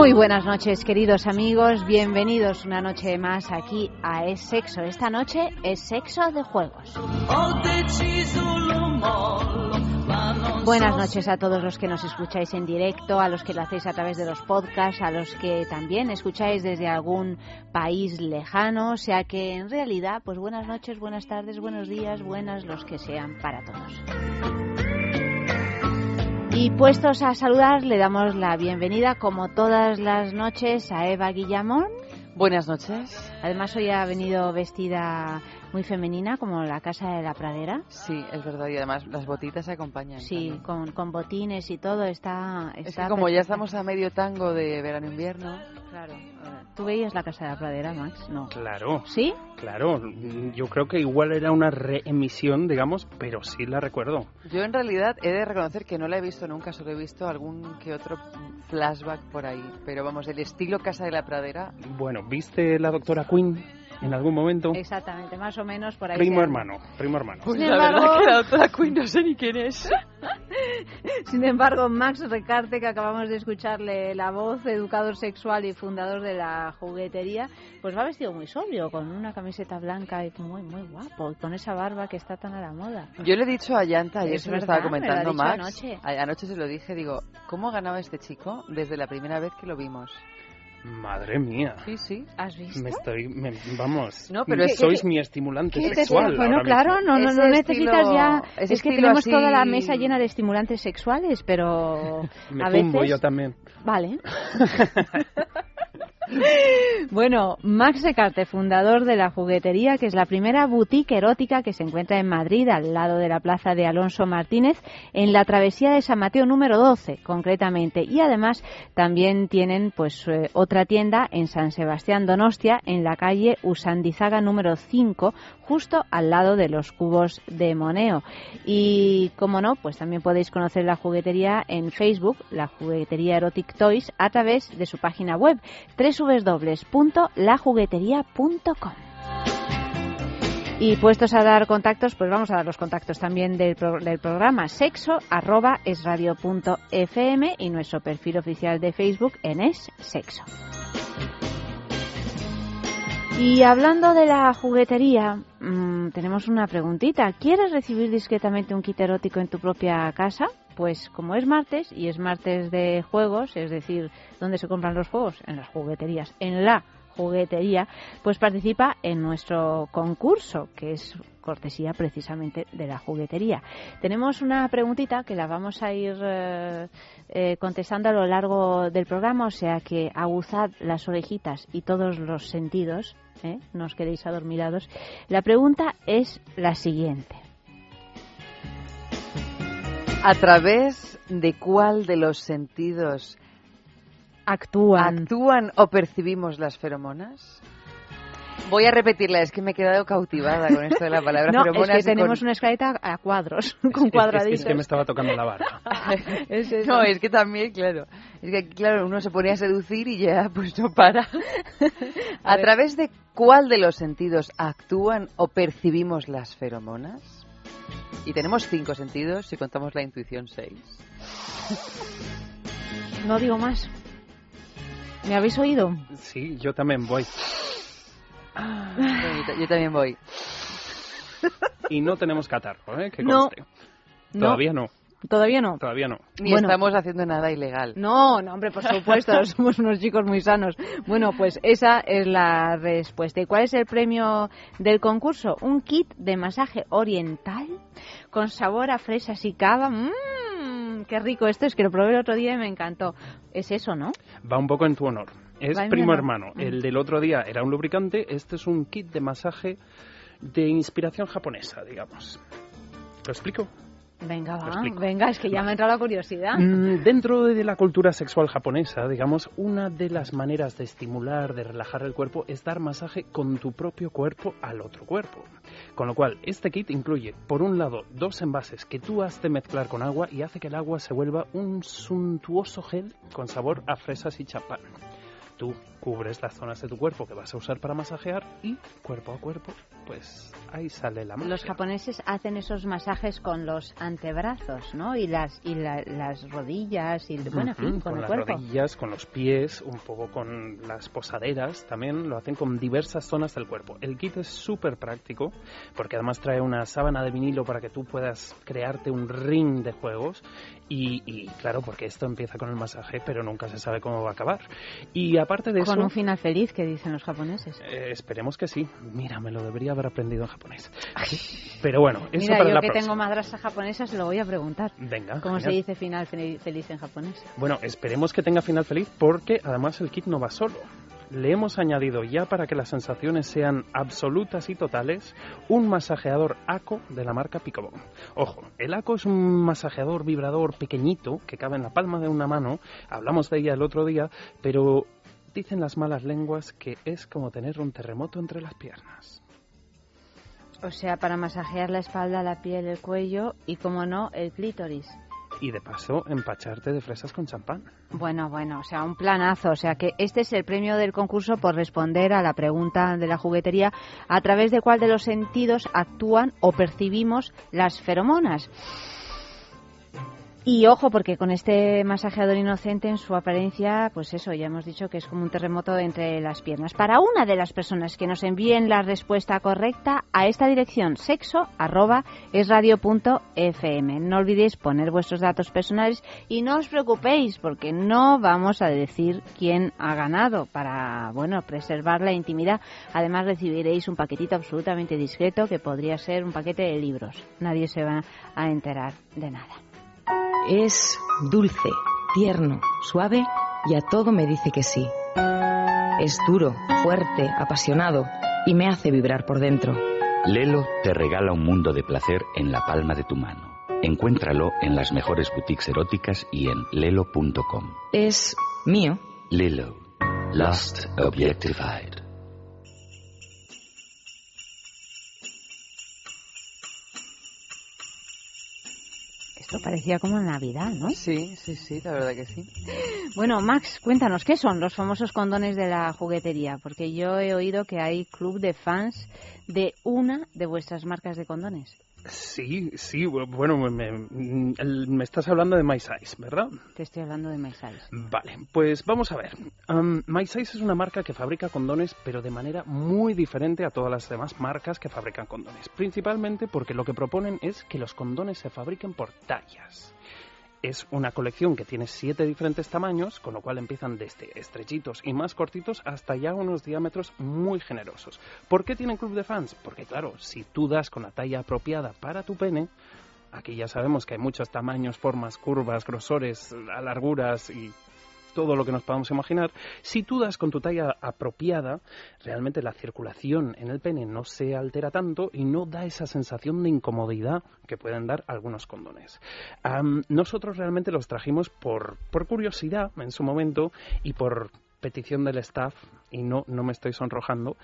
Muy buenas noches, queridos amigos. Bienvenidos una noche más aquí a Es Sexo. Esta noche es Sexo de Juegos. Buenas noches a todos los que nos escucháis en directo, a los que lo hacéis a través de los podcasts, a los que también escucháis desde algún país lejano. O sea que en realidad, pues buenas noches, buenas tardes, buenos días, buenas los que sean para todos. Y puestos a saludar, le damos la bienvenida, como todas las noches, a Eva Guillamón. Buenas noches. Además, hoy ha venido vestida muy femenina, como la casa de la pradera. Sí, es verdad. Y además las botitas se acompañan. Sí, con, con botines y todo, está... Es está que como ya perfecta. estamos a medio tango de verano-invierno, Claro. ¿Tú veías la casa de la pradera, Max? No. Claro, ¿Sí? claro. Yo creo que igual era una reemisión, digamos, pero sí la recuerdo. yo en realidad he de reconocer que no la he visto nunca, solo he visto algún que otro flashback por ahí. Pero vamos, el estilo Casa de la Pradera, Bueno, ¿viste la doctora Quinn en algún momento? Exactamente, más o menos por ahí. Primo hermano, primo hermano. pues la verdad que la doctora Quinn no sé ni quién es. Sin embargo, Max Recarte, que acabamos de escucharle la voz, educador sexual y fundador de la juguetería, pues va vestido muy sobrio, con una camiseta blanca y muy, muy guapo, y con esa barba que está tan a la moda. Yo le he dicho a Yanta, ayer Es se verdad, estaba me ha comentando Max. anoche. Anoche se lo dije, digo, ¿cómo ganaba este chico desde la primera vez que lo vimos? Madre mía. Sí, sí. ¿Has visto? Me estoy, me- vamos, No, pero es- sois mi estimulante ¿Qué te- sexual. Bueno, claro, no, no, no necesitas estilo- ya. Es que tenemos así- toda la mesa llena de estimulantes sexuales, pero Me a tumbo veces. yo también. Vale. bueno, Max Recarte, fundador de la juguetería, que es la primera boutique erótica que se encuentra en Madrid, al lado de la plaza de Alonso Martínez, en la travesía de San Mateo número 12, concretamente. Y además también tienen pues eh, otra tienda en San Sebastián Donostia, en la calle Usandizaga número 5, justo al lado de los cubos de Moneo. Y como no, pues también podéis conocer la juguetería en Facebook, la juguetería Erotic Toys, a través de su página web www.lajuguetería.com. Y puestos a dar contactos, pues vamos a dar los contactos también del, del programa sexo arroba esradio.fm y nuestro perfil oficial de Facebook en es sexo. Y hablando de la juguetería, mm, tenemos una preguntita. ¿Quieres recibir discretamente un kit erótico en tu propia casa? Pues como es martes y es martes de juegos, es decir, ¿dónde se compran los juegos? En las jugueterías, en la juguetería, pues participa en nuestro concurso, que es cortesía precisamente de la juguetería. Tenemos una preguntita que la vamos a ir eh, eh, contestando a lo largo del programa, o sea que aguzad las orejitas y todos los sentidos, ¿eh? no os quedéis adormilados. La pregunta es la siguiente. ¿A través de cuál de los sentidos Actúan. actúan o percibimos las feromonas? Voy a repetirla, es que me he quedado cautivada con esto de la palabra No, es feromonas. que y con- tenemos una escaleta a cuadros, Es- con es- cuadraditos. Es, que me estaba tocando la barba. Es. No, es que también, claro. Es que, claro, uno se ponía a seducir y ya, pues no para. A ¿A, través de cuál de los sentidos actúan o percibimos las feromonas? Y tenemos cinco sentidos si contamos la intuición seis. No digo más. ¿Me habéis oído? Sí, yo también voy. Yo también voy. Y no tenemos catarro, ¿eh? Que. No. Todavía no. Todavía no. Todavía no. Ni Bueno. estamos haciendo nada ilegal. No, no, hombre, por supuesto, somos unos chicos muy sanos. Bueno, pues esa es la respuesta. ¿Y cuál es el premio del concurso? Un kit de masaje oriental con sabor a fresas y cava. Mmm, qué rico esto es, que lo probé el otro día y me encantó. Es eso, ¿no? Va un poco en tu honor. Es Va primo hermano. Mm. El del otro día era un lubricante. Este es un kit de masaje de inspiración japonesa, digamos. ¿Lo explico? Venga, va, venga, es que ya me ha entrado la curiosidad. Mm, Dentro de la cultura sexual japonesa, digamos, una de las maneras de estimular, de relajar el cuerpo, es dar masaje con tu propio cuerpo al otro cuerpo. Con lo cual, este kit incluye, por un lado, dos envases que tú has de mezclar con agua y hace que el agua se vuelva un suntuoso gel con sabor a fresas y champán. Tú cubres las zonas de tu cuerpo que vas a usar para masajear y, cuerpo a cuerpo, pues ahí sale la magia. Los japoneses hacen esos masajes con los antebrazos, ¿no? Y las y la- las rodillas y bueno, en fin, Ujú, con, el las cuerpo. rodillas, con los pies, un poco con las posaderas, también lo hacen con diversas zonas del cuerpo. El kit es súper práctico porque además trae una sábana de vinilo para que tú puedas crearte un ring de juegos y, y, claro, porque esto empieza con el masaje pero nunca se sabe cómo va a acabar. Y aparte de eso... Con un final feliz que dicen los japoneses. eh, esperemos que sí. Mira, me lo debería haber aprendido en japonés. Pero bueno, eso Mira, para yo la que próxima. tengo madrastra japonesa se lo voy a preguntar. Venga. ¿Cómo se dice final fel- feliz en japonés? Bueno, esperemos que tenga final feliz porque además el kit no va solo. Le hemos añadido ya para que las sensaciones sean absolutas y totales un masajeador ACO de la marca Picobon. Ojo, el ACO es un masajeador vibrador pequeñito que cabe en la palma de una mano. Hablamos de ella el otro día, pero dicen las malas lenguas que es como tener un terremoto entre las piernas. O sea, para masajear la espalda, la piel, el cuello y, como no, el clítoris. Y de paso, empacharte de fresas con champán. Bueno, bueno, o sea, un planazo. O sea, que este es el premio del concurso por responder a la pregunta de la juguetería a través de cuál de los sentidos actúan o percibimos las feromonas. Y ojo, porque con este masajeador inocente en su apariencia, pues eso, ya hemos dicho que es como un terremoto entre las piernas. Para una de las personas que nos envíen la respuesta correcta a esta dirección, sexo arroba esradio.fm. No olvidéis poner vuestros datos personales y no os preocupéis porque no vamos a decir quién ha ganado para, bueno, preservar la intimidad. Además recibiréis un paquetito absolutamente discreto que podría ser un paquete de libros. Nadie se va a enterar de nada. Es dulce, tierno, suave y a todo me dice que sí. Es duro, fuerte, apasionado y me hace vibrar por dentro. Lelo te regala un mundo de placer en la palma de tu mano. Encuéntralo en las mejores boutiques eróticas y en lelo.com. Es mío. Lelo. Lost Objectified. Esto parecía como Navidad, ¿no? Sí, sí, sí, la verdad que sí. Bueno, Max, cuéntanos, ¿qué son los famosos condones de la juguetería? Porque yo he oído que hay club de fans de una de vuestras marcas de condones. Sí, sí, bueno, me, me- estás hablando de My Size, ¿verdad? Te estoy hablando de My Size. Vale, pues vamos a ver. Um, My Size es una marca que fabrica condones, pero de manera muy diferente a todas las demás marcas que fabrican condones. Principalmente porque lo que proponen es que los condones se fabriquen por tallas. Es una colección que tiene siete diferentes tamaños, con lo cual empiezan desde estrechitos y más cortitos hasta ya unos diámetros muy generosos. ¿Por qué tienen club de fans? Porque claro, si tú das con la talla apropiada para tu pene, aquí ya sabemos que hay muchos tamaños, formas, curvas, grosores, larguras y todo lo que nos podamos imaginar. Si tú das con tu talla apropiada, realmente la circulación en el pene no se altera tanto y no da esa sensación de incomodidad que pueden dar algunos condones. Am, nosotros realmente los trajimos por, por curiosidad en su momento y por petición del staff y no, no me estoy sonrojando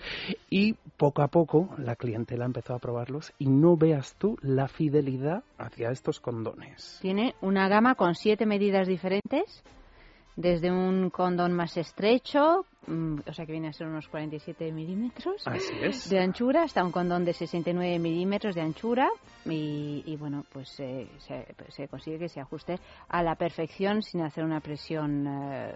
y poco a poco la clientela empezó a probarlos y no veas tú la fidelidad hacia estos condones. Tiene una gama con siete medidas diferentes, desde un condón más estrecho, mm, o sea que viene a ser unos 47 milímetros. De anchura hasta un condón de 69 milímetros de anchura y, y, bueno pues eh, se, se consigue que se ajuste a la perfección sin hacer una presión eh,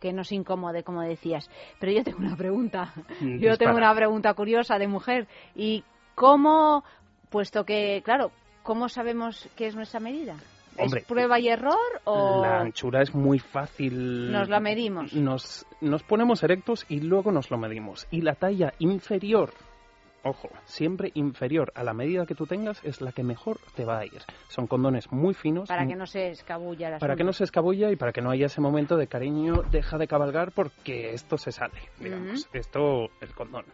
que nos incomode como decías pero yo tengo una pregunta Mm, yo tengo una pregunta curiosa de mujer y cómo puesto que claro ¿cómo sabemos qué es nuestra medida? Hombre, ¿Es prueba y error o La anchura es muy fácil. nos la medimos? Nos, nos ponemos erectos y luego nos lo medimos. Y la talla inferior, ojo, siempre inferior a la medida que tú tengas, es la que mejor te va a ir. Son condones muy finos. Para que no se escabulla la para que no se escabulla y para que no haya ese momento de cariño, deja de cabalgar porque esto se sale, digamos. Esto, el condón.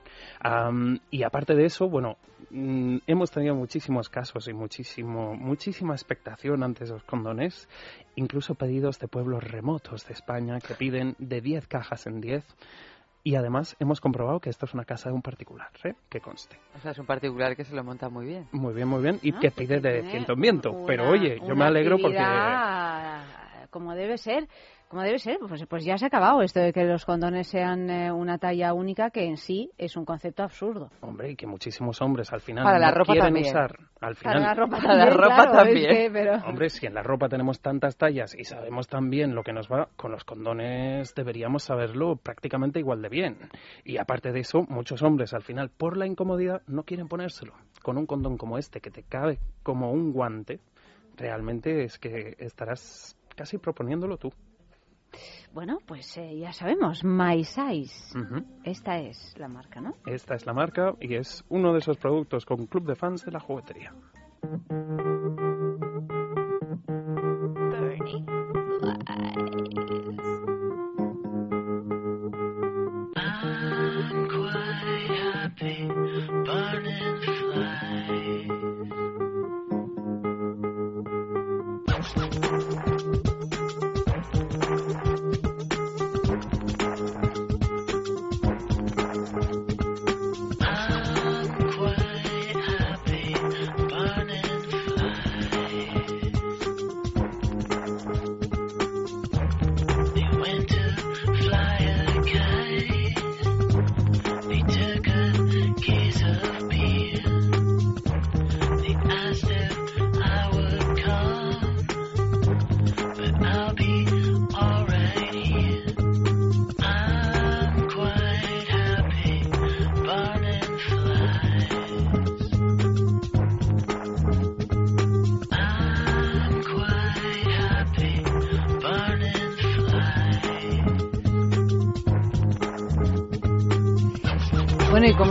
Am, y aparte de eso, bueno, mm, hemos tenido muchísimos casos y muchísimo, muchísima expectación ante esos condones, incluso pedidos de pueblos remotos de España que piden de 10 cajas en 10. Y además hemos comprobado que esto es una casa de un particular, ¿eh? que conste. O sea, es un particular que se lo monta muy bien. Muy bien, muy bien. Y Ah, que pues pide de ciento en viento. una- Pero oye, yo me alegro porque... Como debe ser, como debe ser, pues, pues ya se ha acabado esto de que los condones sean eh, una talla única, que en sí es un concepto absurdo. Hombre, y que muchísimos hombres al final Para la no ropa quieren también. usar. Al final, Para la ropa la también, ropa claro, es también. que, pero... Hombre, si en la ropa tenemos tantas tallas y sabemos tan bien lo que nos va, con los condones deberíamos saberlo prácticamente igual de bien. Y aparte de eso, muchos hombres al final, por la incomodidad, no quieren ponérselo. Con un condón como este, que te cabe como un guante, realmente es que estarás casi proponiéndolo tú. Bueno, pues eh, ya sabemos, My Size. Esta es la marca, ¿no? Esta es la marca y es uno de esos productos con club de fans de la juguetería.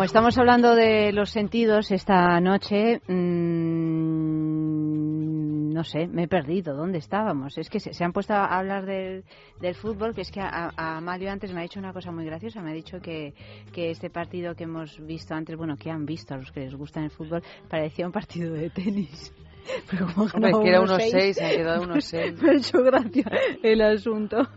Como estamos hablando de los sentidos esta noche, mm, no sé, me he perdido. ¿Dónde estábamos? Es que se, se han puesto a hablar del, del fútbol, que es que a, a Mario antes me ha dicho una cosa muy graciosa. Me ha dicho que, que este partido que hemos visto antes, bueno, que han visto a los que les gusta el fútbol, parecía un partido de tenis. Pero como Hombre, que era 1-6, 1-6, han quedado 1-6. me ha hecho gracia el asunto.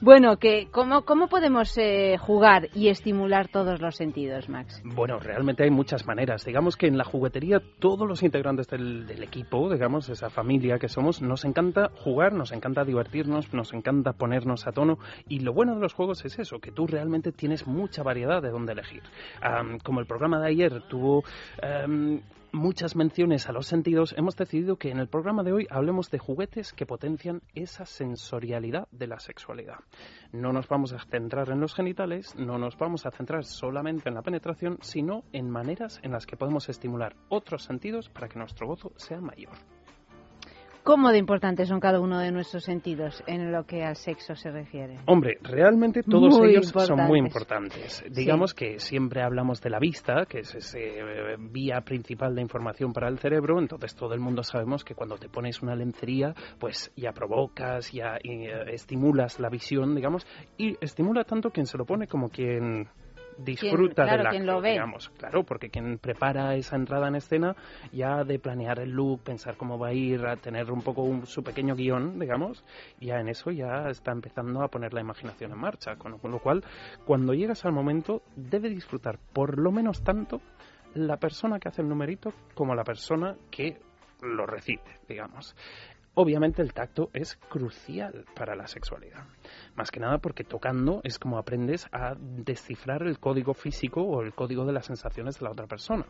Bueno, que ¿cómo, cómo podemos eh, jugar y estimular todos los sentidos, Max? Bueno, realmente hay muchas maneras. Digamos que en la juguetería todos los integrantes del, equipo, digamos, esa familia que somos, nos encanta jugar, nos encanta divertirnos, nos encanta ponernos a tono. Y lo bueno de los juegos es eso, que tú realmente tienes mucha variedad de dónde elegir. Am, como el programa de ayer tuvo... am, muchas menciones a los sentidos, hemos decidido que en el programa de hoy hablemos de juguetes que potencian esa sensorialidad de la sexualidad. No nos vamos a centrar en los genitales, no nos vamos a centrar solamente en la penetración, sino en maneras en las que podemos estimular otros sentidos para que nuestro gozo sea mayor. ¿Cómo de importantes son cada uno de nuestros sentidos en lo que al sexo se refiere? Hombre, realmente todos Muy ellos son muy importantes. Digamos que siempre hablamos de la vista, que es ese eh, vía principal de información para el cerebro, entonces todo el mundo sabemos que cuando te pones una lencería, pues ya provocas, ya eh, estimulas la visión, digamos, y estimula tanto quien se lo pone como quien disfruta claro, del acto, quien lo ve. digamos. Claro, porque quien prepara esa entrada en escena ya de planear el look, pensar cómo va a ir, a tener un poco un- su pequeño guion, digamos, ya en eso ya está empezando a poner la imaginación en marcha, con lo, con lo cual cuando llegas al momento debe disfrutar por lo menos tanto la persona que hace el numerito como la persona que lo recibe, digamos. Obviamente el tacto es crucial para la sexualidad. Más que nada porque tocando es como aprendes a descifrar el código físico o el código de las sensaciones de la otra persona.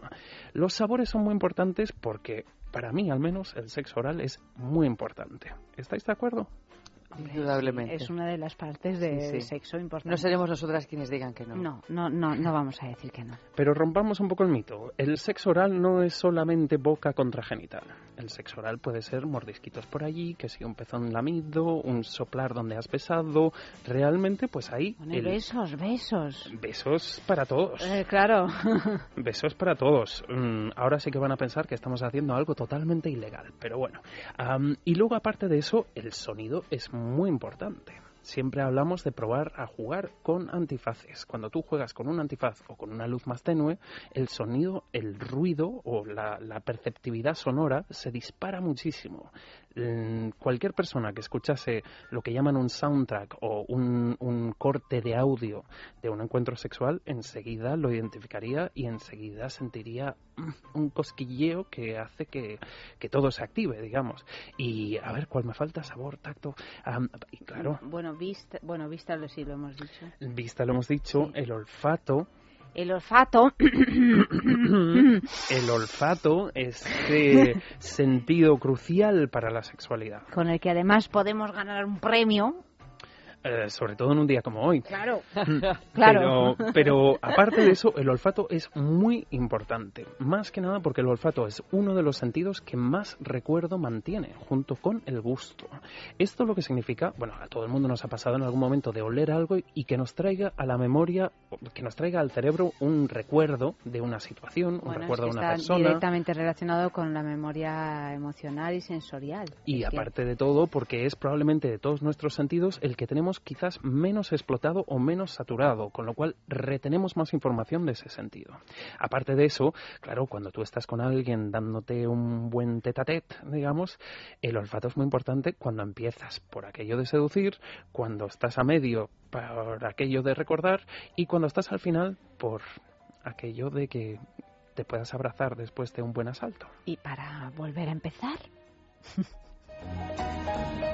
Los sabores son muy importantes porque, para mí al menos, el sexo oral es muy importante. ¿Estáis de acuerdo? Indudablemente. es una de las partes del Sí, sí. sexo importante. No seremos nosotras quienes digan que no. No, no, no, no vamos a decir que no. Pero rompamos un poco el mito. El sexo oral no es solamente boca contra genital. El sexo oral puede ser mordisquitos por allí, que si un pezón lamido, un soplar donde has besado. Realmente, pues ahí. Bueno, el- besos, besos. Besos para todos. Eh, claro. Besos para todos. Mm, ahora sí que van a pensar que estamos haciendo algo totalmente ilegal, pero bueno. Am, y luego, aparte de eso, el sonido es muy importante. Siempre hablamos de probar a jugar con antifaces. Cuando tú juegas con un antifaz o con una luz más tenue, el sonido, el ruido o la, la perceptividad sonora se dispara muchísimo. Mm, Cualquier persona que escuchase lo que llaman un soundtrack o un, un corte de audio de un encuentro sexual, enseguida lo identificaría y enseguida sentiría mm, un cosquilleo que hace que, que todo se active, digamos. Y a ver, ¿cuál me falta? Sabor, tacto. Am, y claro, Bueno, vista, bueno, vista lo sí lo hemos dicho. vista lo hemos dicho, Sí. el olfato. El olfato. el olfato, este sentido crucial para la sexualidad, con el que además podemos ganar un premio. Eh, sobre todo en un día como hoy. Claro. Claro. Pero, pero aparte de eso, el olfato es muy importante. Más que nada porque el olfato es uno de los sentidos que más recuerdo mantiene, junto con el gusto. Esto lo que significa, bueno, a todo el mundo nos ha pasado en algún momento de oler algo y que nos traiga a la memoria, que nos traiga al cerebro un recuerdo de una situación, un Bueno, es recuerdo que de una está persona. directamente relacionado con la memoria emocional y sensorial. Y Es que- aparte de todo, porque es probablemente de todos nuestros sentidos el que tenemos quizás menos explotado o menos saturado, con lo cual retenemos más información de ese sentido. Aparte de eso, claro, cuando tú estás con alguien dándote un buen tete a tete, digamos, el olfato es muy importante cuando empiezas por aquello de seducir, cuando estás a medio por aquello de recordar y cuando estás al final por aquello de que te puedas abrazar después de un buen asalto. Y para volver a empezar.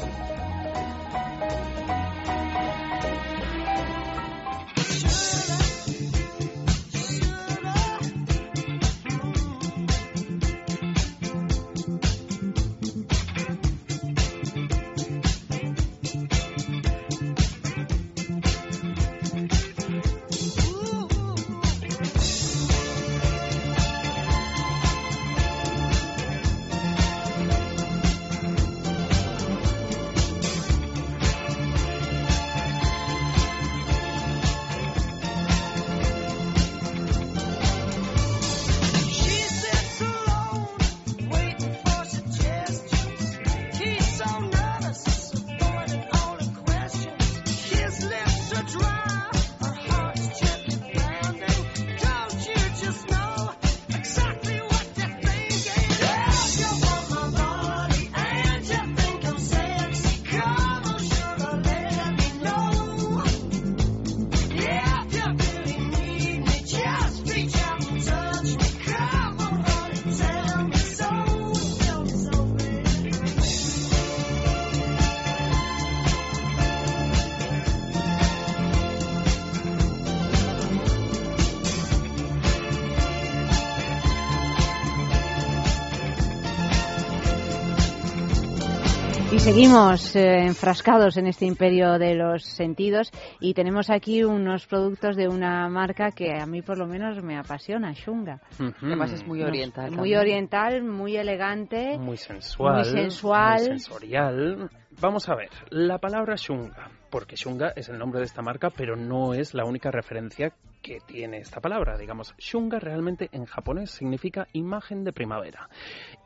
seguimos eh, enfrascados en este imperio de los sentidos y tenemos aquí unos productos de una marca que a mí por lo menos me apasiona, Shunga. Además es muy Nos- oriental. Muy oriental, muy elegante. Muy sensual. Muy sensual. muy sensorial. Vamos a ver, la palabra shunga, porque shunga es el nombre de esta marca, pero no es la única referencia que tiene esta palabra. Digamos, shunga realmente en japonés significa imagen de primavera.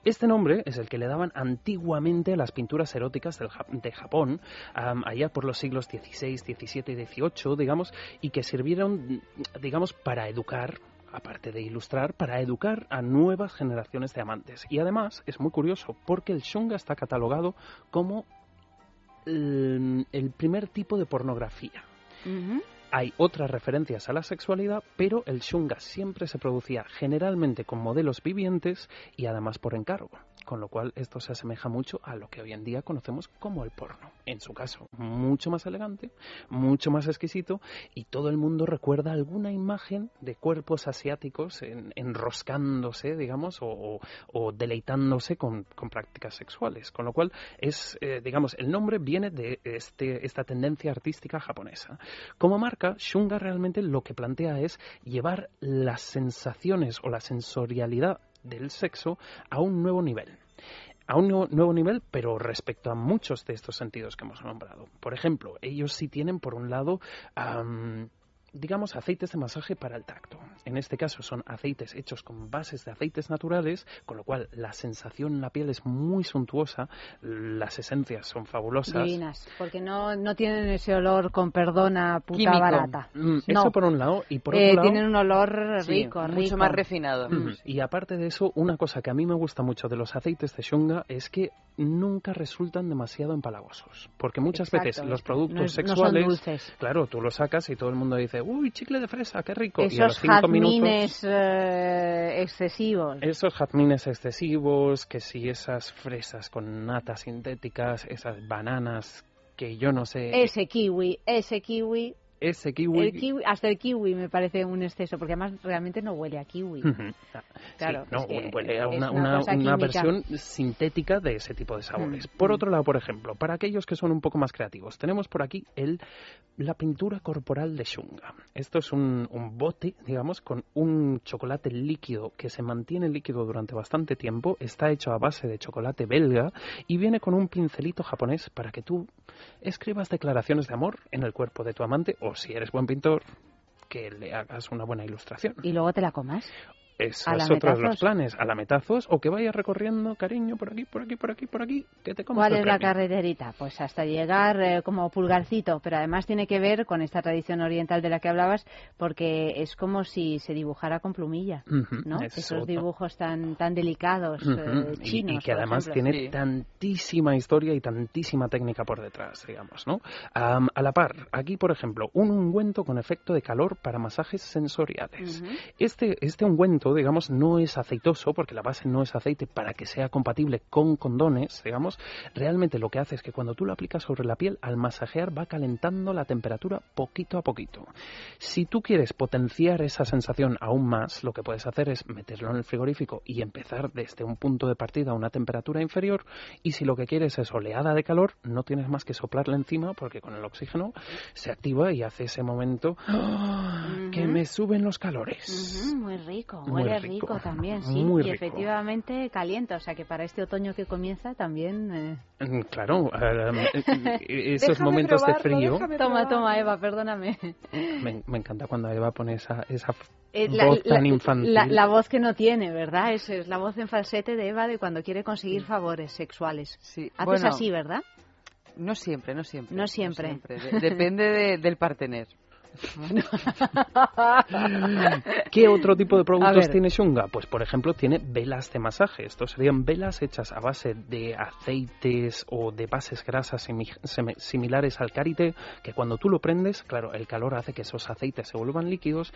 Este nombre es el que le daban antiguamente a las pinturas eróticas de Japón, allá por los siglos XVI, XVII y XVIII, digamos, y que sirvieron, digamos, para educar aparte de ilustrar, para educar a nuevas generaciones de amantes. Y además es muy curioso porque el shunga está catalogado como el, primer tipo de pornografía. Hay otras referencias a la sexualidad, pero el shunga siempre se producía generalmente con modelos vivientes y además por encargo. Con lo cual esto se asemeja mucho a lo que hoy en día conocemos como el porno. En su caso, mucho más elegante, mucho más exquisito y todo el mundo recuerda alguna imagen de cuerpos asiáticos en- enroscándose, digamos, o, deleitándose con, con prácticas sexuales. Con lo cual es, eh, digamos, el nombre viene de este, esta tendencia artística japonesa. Como marca, Shunga realmente lo que plantea es llevar las sensaciones o la sensorialidad del sexo a un nuevo nivel. A un nuevo, nivel, pero respecto a muchos de estos sentidos que hemos nombrado. Por ejemplo, ellos sí tienen, por un lado, digamos, aceites de masaje para el tacto. En este caso son aceites hechos con bases de aceites naturales, con lo cual la sensación en la piel es muy suntuosa, las esencias son fabulosas. Divinas, porque no, no tienen ese olor con perdona puta Químico. barata. Mm, No. Eso por un lado, y por Eh, otro lado... tienen un olor Sí, rico, mucho rico. más refinado. Ujú. Y aparte de eso, una cosa que a mí me gusta mucho de los aceites de shunga es que nunca resultan demasiado empalagosos. Porque muchas Exacto, veces los productos no es- no son sexuales, dulces. claro, tú los sacas y todo el mundo dice, uy, chicle de fresa, qué rico. y a los Esos cinco minutos, jazmines eh, excesivos. esos jazmines excesivos, que si esas fresas con natas sintéticas, esas bananas que yo no sé, Ese kiwi, ese kiwi, ese kiwi... el kiwi, hasta el kiwi me parece un exceso, porque además realmente no huele a kiwi. Claro, Sí, no, es que huele a es una, una versión sintética de ese tipo de sabores. Mm, Por mm. otro lado, por ejemplo, para aquellos que son un poco más creativos, tenemos por aquí el, la pintura corporal de Shunga. Esto es un, un bote, digamos, con un chocolate líquido que se mantiene líquido durante bastante tiempo. Está hecho a base de chocolate belga y viene con un pincelito japonés para que tú escribas declaraciones de amor en el cuerpo de tu amante o si eres buen pintor que le hagas una buena ilustración. Y luego te la comas. Esos ¿A la otros los planes, a la metazos, o que vayas recorriendo, cariño, por aquí, por aquí, por aquí, por aquí, que te comas ¿Cuál es la carreterita? Pues hasta llegar eh, como pulgarcito, pero además tiene que ver con esta tradición oriental de la que hablabas, porque es como si se dibujara con plumilla, ¿no? es Esos otra- dibujos tan tan delicados, Ujú, eh, y- chinos, y, que por además ejemplo. tiene Sí. tantísima historia y tantísima técnica por detrás, digamos, ¿no? A la par, aquí, por ejemplo, un ungüento con efecto de calor para masajes sensoriales. Este, este ungüento, digamos, no es aceitoso porque la base no es aceite para que sea compatible con condones, digamos. Realmente lo que hace es que cuando tú lo aplicas sobre la piel, al masajear va calentando la temperatura poquito a poquito. Si tú quieres potenciar esa sensación aún más, lo que puedes hacer es meterlo en el frigorífico y empezar desde un punto de partida a una temperatura inferior. Y si lo que quieres es oleada de calor, no tienes más que soplarle encima porque con el oxígeno se activa y hace ese momento ¡ah! que me suben los calores. Muy rico, huele rico, rico, también, sí. muy y rico. efectivamente calienta, o sea que para este otoño que comienza también... eh, Mm, Claro, eh, eh, esos Déjame momentos de probarlo, frío. déjame Toma, probarlo. toma, Eva, perdóname. Me, me encanta cuando Eva pone esa, esa Eh, voz tan infantil. la- la voz que no tiene, ¿verdad? Es, es la voz en falsete de Eva de cuando quiere conseguir favores sexuales. Sí, Haces bueno, así, ¿verdad? No siempre, no siempre. No siempre. De- depende de- del partener. ¿Qué otro tipo de productos tiene Shunga? Pues, por ejemplo, tiene velas de masaje. Estos serían velas hechas a base de aceites o de bases grasas similares al karité, que cuando tú lo prendes, claro, el calor hace que esos aceites se vuelvan líquidos.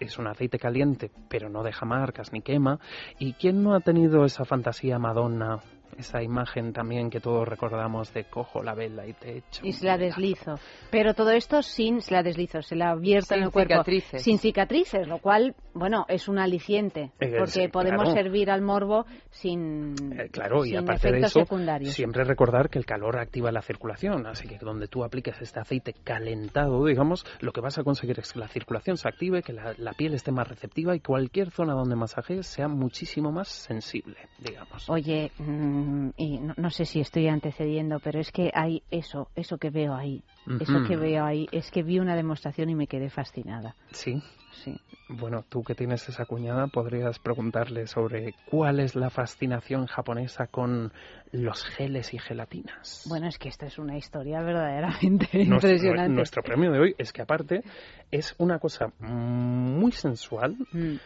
Es un aceite caliente, pero no deja marcas ni quema. ¿Y quién no ha tenido esa fantasía Madonna? Esa imagen también que todos recordamos de cojo la vela y te echo. Y se la deslizo. Pero todo esto sin, se la deslizo, se la abierto en Sin el cuerpo. cicatrices. Sin cicatrices, lo cual, bueno, es un aliciente. Eh, porque sí, podemos claro. servir al morbo sin, Eh, claro, y sin aparte de eso, secundarios. siempre recordar que el calor activa la circulación, así que donde tú apliques este aceite calentado, digamos, lo que vas a conseguir es que la circulación se active, que la, la piel esté más receptiva y cualquier zona donde masajees sea muchísimo más sensible, digamos. Oye, mm, y no, no sé si estoy antecediendo, pero es que hay eso, eso que veo ahí, eso que veo ahí, es que vi una demostración y me quedé fascinada. Sí. Sí. Bueno, tú que tienes esa cuñada, podrías preguntarle sobre cuál es la fascinación japonesa con los geles y gelatinas. Bueno, es que esta es una historia verdaderamente Nuestro- impresionante. Nuestro premio de hoy es que aparte es una cosa muy sensual, Mm.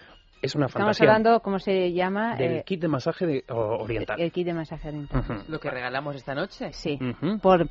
Es una Estamos fantasía hablando, ¿cómo se llama? del Eh, kit de masaje de- oriental. el kit de masaje oriental. Lo que regalamos esta noche. Sí. Por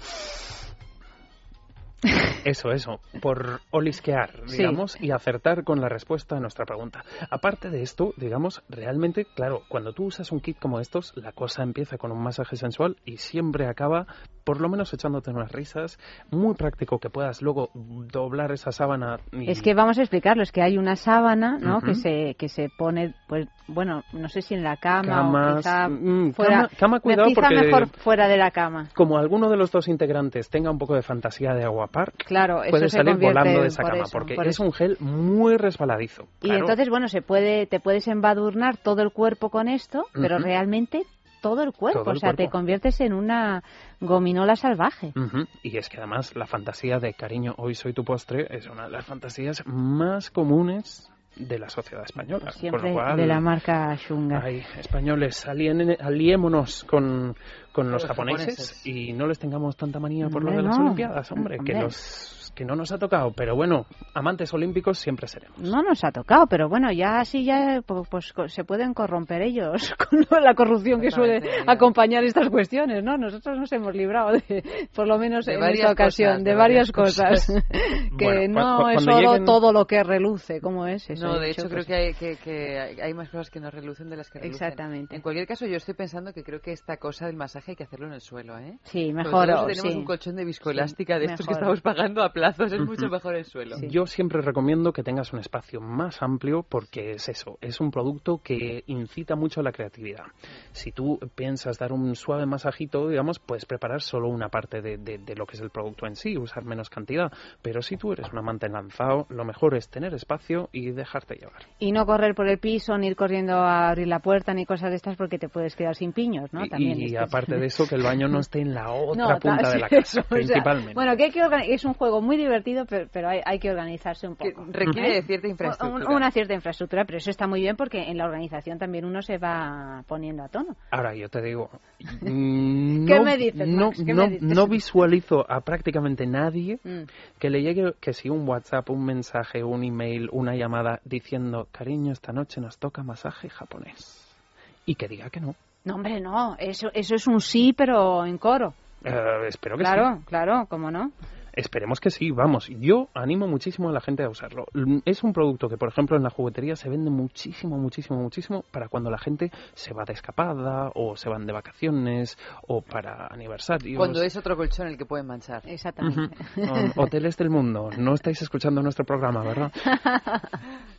Eso, eso, por olisquear, Sí. digamos, y acertar con la respuesta a nuestra pregunta. Aparte de esto, digamos, realmente, claro, cuando tú usas un kit como estos, la cosa empieza con un masaje sensual y siempre acaba, por lo menos echándote unas risas, muy práctico que puedas luego doblar esa sábana. Y... Es que vamos a explicarlo, es que hay una sábana, ¿no? Ujú. Que se que se pone, pues, bueno, no sé si en la cama o Camas, quizá mm, fuera. cama- cama, cuidado, quizá porque- mejor fuera de la cama. Como alguno de los dos integrantes tenga un poco de fantasía de agua park, Claro, eso puede salir volando de esa por cama, eso, porque por es eso. un gel muy resbaladizo. Y claro. entonces, bueno, se puede, te puedes embadurnar todo el cuerpo con esto, pero realmente todo el cuerpo. Todo el o sea, te conviertes en una gominola salvaje. Y es que además la fantasía de cariño, hoy soy tu postre, es una de las fantasías más comunes de la sociedad española. Pues Siempre con lo cual, de la marca Shunga. Ay, españoles, alien- aliémonos con, con los los japoneses, japoneses. y no les tengamos tanta manía por lo de las no. Olimpiadas, hombre, que, los, que no nos ha tocado. Pero bueno, amantes olímpicos siempre seremos. No nos ha tocado, pero bueno, ya así ya pu- pues, co- se pueden corromper ellos con la corrupción que suele acompañar estas cuestiones, ¿no? Nosotros nos hemos librado de, por lo menos De en varias esta ocasión, cosas, de, de varias varias cosas. que Bueno, no es solo lleguen- todo lo que reluce, como es eso. No, de hecho creo pues, que hay, que, que hay- más cosas que no relucen de las que relucen. Exactamente. En cualquier caso, yo estoy pensando que creo que esta cosa del masaje hay que hacerlo en el suelo, ¿eh? Sí, mejor. tenemos sí. un colchón de viscoelástica de estos que estamos pagando a es mucho mejor en suelo. Sí. Yo siempre recomiendo que tengas un espacio más amplio porque es eso, es un producto que incita mucho a la creatividad. Si tú piensas dar un suave masajito, digamos, puedes preparar solo una parte de, de- de lo que es el producto en sí, usar menos cantidad. Pero si tú eres un amante lanzado, lo mejor es tener espacio y dejarte llevar. Y no correr por el piso, ni ir corriendo a abrir la puerta, ni cosas de estas, porque te puedes quedar sin piños, ¿no? Y- También y que- aparte de eso, que el baño no esté en la otra No, punta ta- de la casa, eso, o sea, principalmente. bueno, que hay que es un juego muy divertido, pero, pero hay, hay que organizarse un Que poco. requiere ¿eh? de cierta infraestructura. Un- Una cierta infraestructura, pero eso está muy bien porque en la organización también uno se va poniendo a tono. Ahora yo te digo, mm, ¿Qué no, me dices, no, no, me dices? no visualizo a prácticamente nadie Mm. que le llegue que si un WhatsApp, un mensaje, un email, una llamada diciendo, cariño, esta noche nos toca masaje japonés. Y que diga que no. No, hombre, no, eso, eso es un sí, pero en coro. Eh, espero que sí. Claro, claro, ¿cómo no? Esperemos que sí, vamos. Yo animo muchísimo a la gente a usarlo. Es un producto que, por ejemplo, en la juguetería se vende muchísimo, muchísimo, muchísimo para cuando la gente se va de escapada o se van de vacaciones o para aniversarios. Cuando es otro colchón el que pueden manchar. Exactamente. Hoteles del mundo. No estáis escuchando nuestro programa, ¿verdad?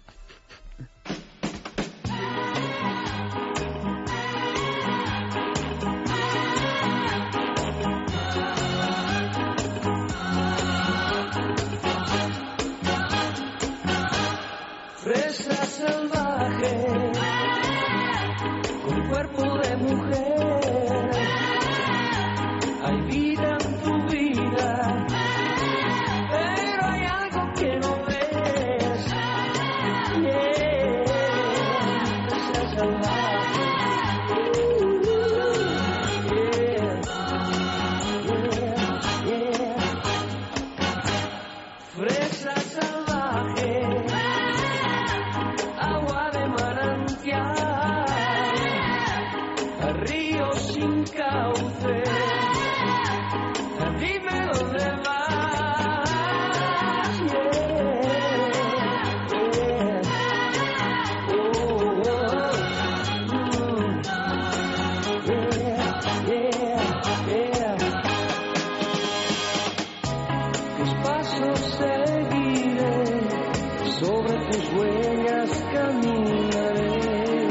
sobre tus huellas caminaré.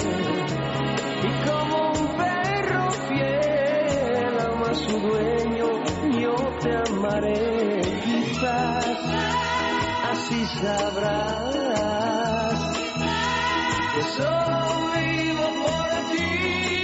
Y como un perro fiel ama a su dueño, yo te amaré. Quizás así sabrás que solo vivo por ti.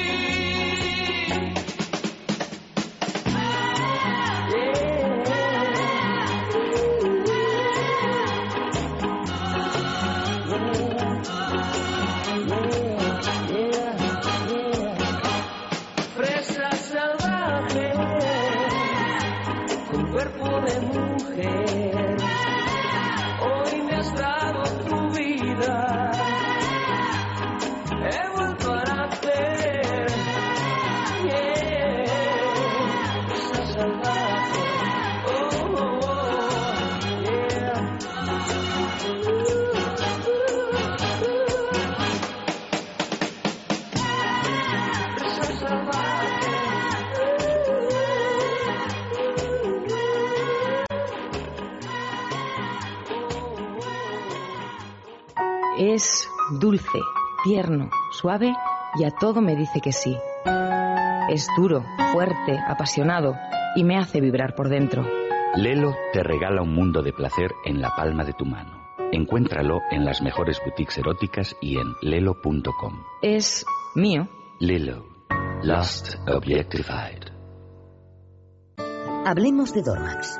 Dulce, tierno, suave y a todo me dice que sí. Es duro, fuerte, apasionado y me hace vibrar por dentro. Lelo te regala un mundo de placer en la palma de tu mano. Encuéntralo en las mejores boutiques eróticas y en lelo.com. Es mío. Lelo. Lost Objectified. Hablemos de Dormax.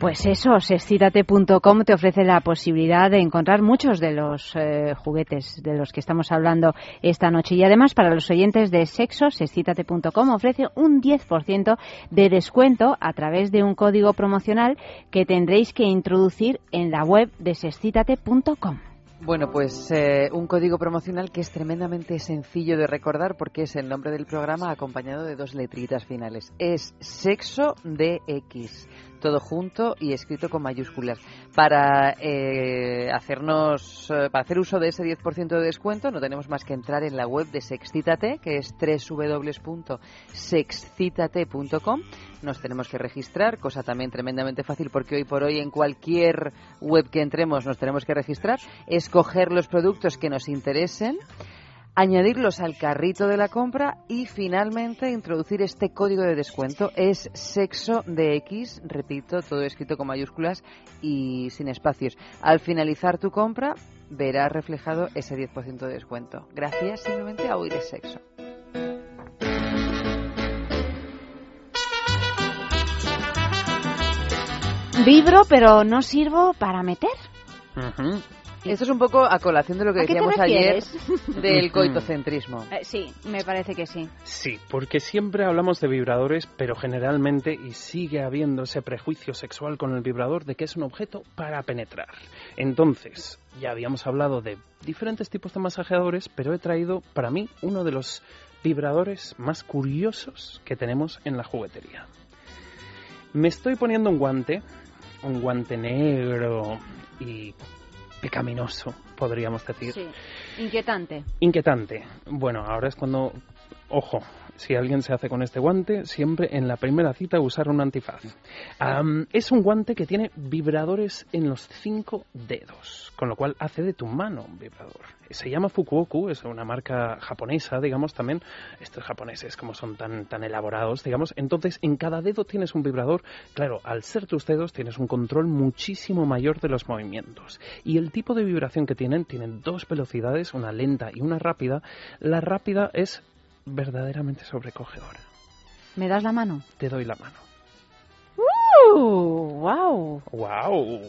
Pues eso, sexcitate.com te ofrece la posibilidad de encontrar muchos de los eh, juguetes de los que estamos hablando esta noche. Y además, para los oyentes de sexo, sexcitate.com ofrece un 10% de descuento a través de un código promocional que tendréis que introducir en la web de sexcitate.com. Bueno, pues eh, un código promocional que es tremendamente sencillo de recordar porque es el nombre del programa acompañado de dos letritas finales. Es Sexo DX, todo junto y escrito con mayúsculas. Para eh, hacernos, eh, para hacer uso de ese 10% de descuento, no tenemos más que entrar en la web de Sexcitate, que es www.sexcitate.com. Nos tenemos que registrar, cosa también tremendamente fácil porque hoy por hoy en cualquier web que entremos nos tenemos que registrar, escoger los productos que nos interesen añadirlos al carrito de la compra y finalmente introducir este código de descuento. Es sexo de X, repito, todo escrito con mayúsculas y sin espacios. Al finalizar tu compra verás reflejado ese 10% de descuento. Gracias simplemente a oír el sexo. Vibro, pero no sirvo para meter. Ujú. Esto es un poco a colación de lo que ¿A qué te decíamos ayer del coitocentrismo. Eh, sí, me parece que sí. Sí, porque siempre hablamos de vibradores, pero generalmente, y sigue habiendo ese prejuicio sexual con el vibrador de que es un objeto para penetrar. Entonces, ya habíamos hablado de diferentes tipos de masajeadores, pero he traído para mí uno de los vibradores más curiosos que tenemos en la juguetería. Me estoy poniendo un guante, un guante negro y pecaminoso, podríamos decir. Sí. Inquietante. Inquietante. Bueno, ahora es cuando, ojo, si alguien se hace con este guante, siempre en la primera cita usar un antifaz. Es un guante que tiene vibradores en los cinco dedos, con lo cual hace de tu mano un vibrador. Se llama Fukuoku, es una marca japonesa, digamos, también. Estos japoneses, como son tan, tan elaborados, digamos. Entonces, en cada dedo tienes un vibrador. Claro, al ser tus dedos, tienes un control muchísimo mayor de los movimientos. Y el tipo de vibración que tienen, tienen dos velocidades, una lenta y una rápida. La rápida es verdaderamente sobrecogedora. ¿Me das la mano? Te doy la mano. ¡Uh! ¡Wow! ¡Wow!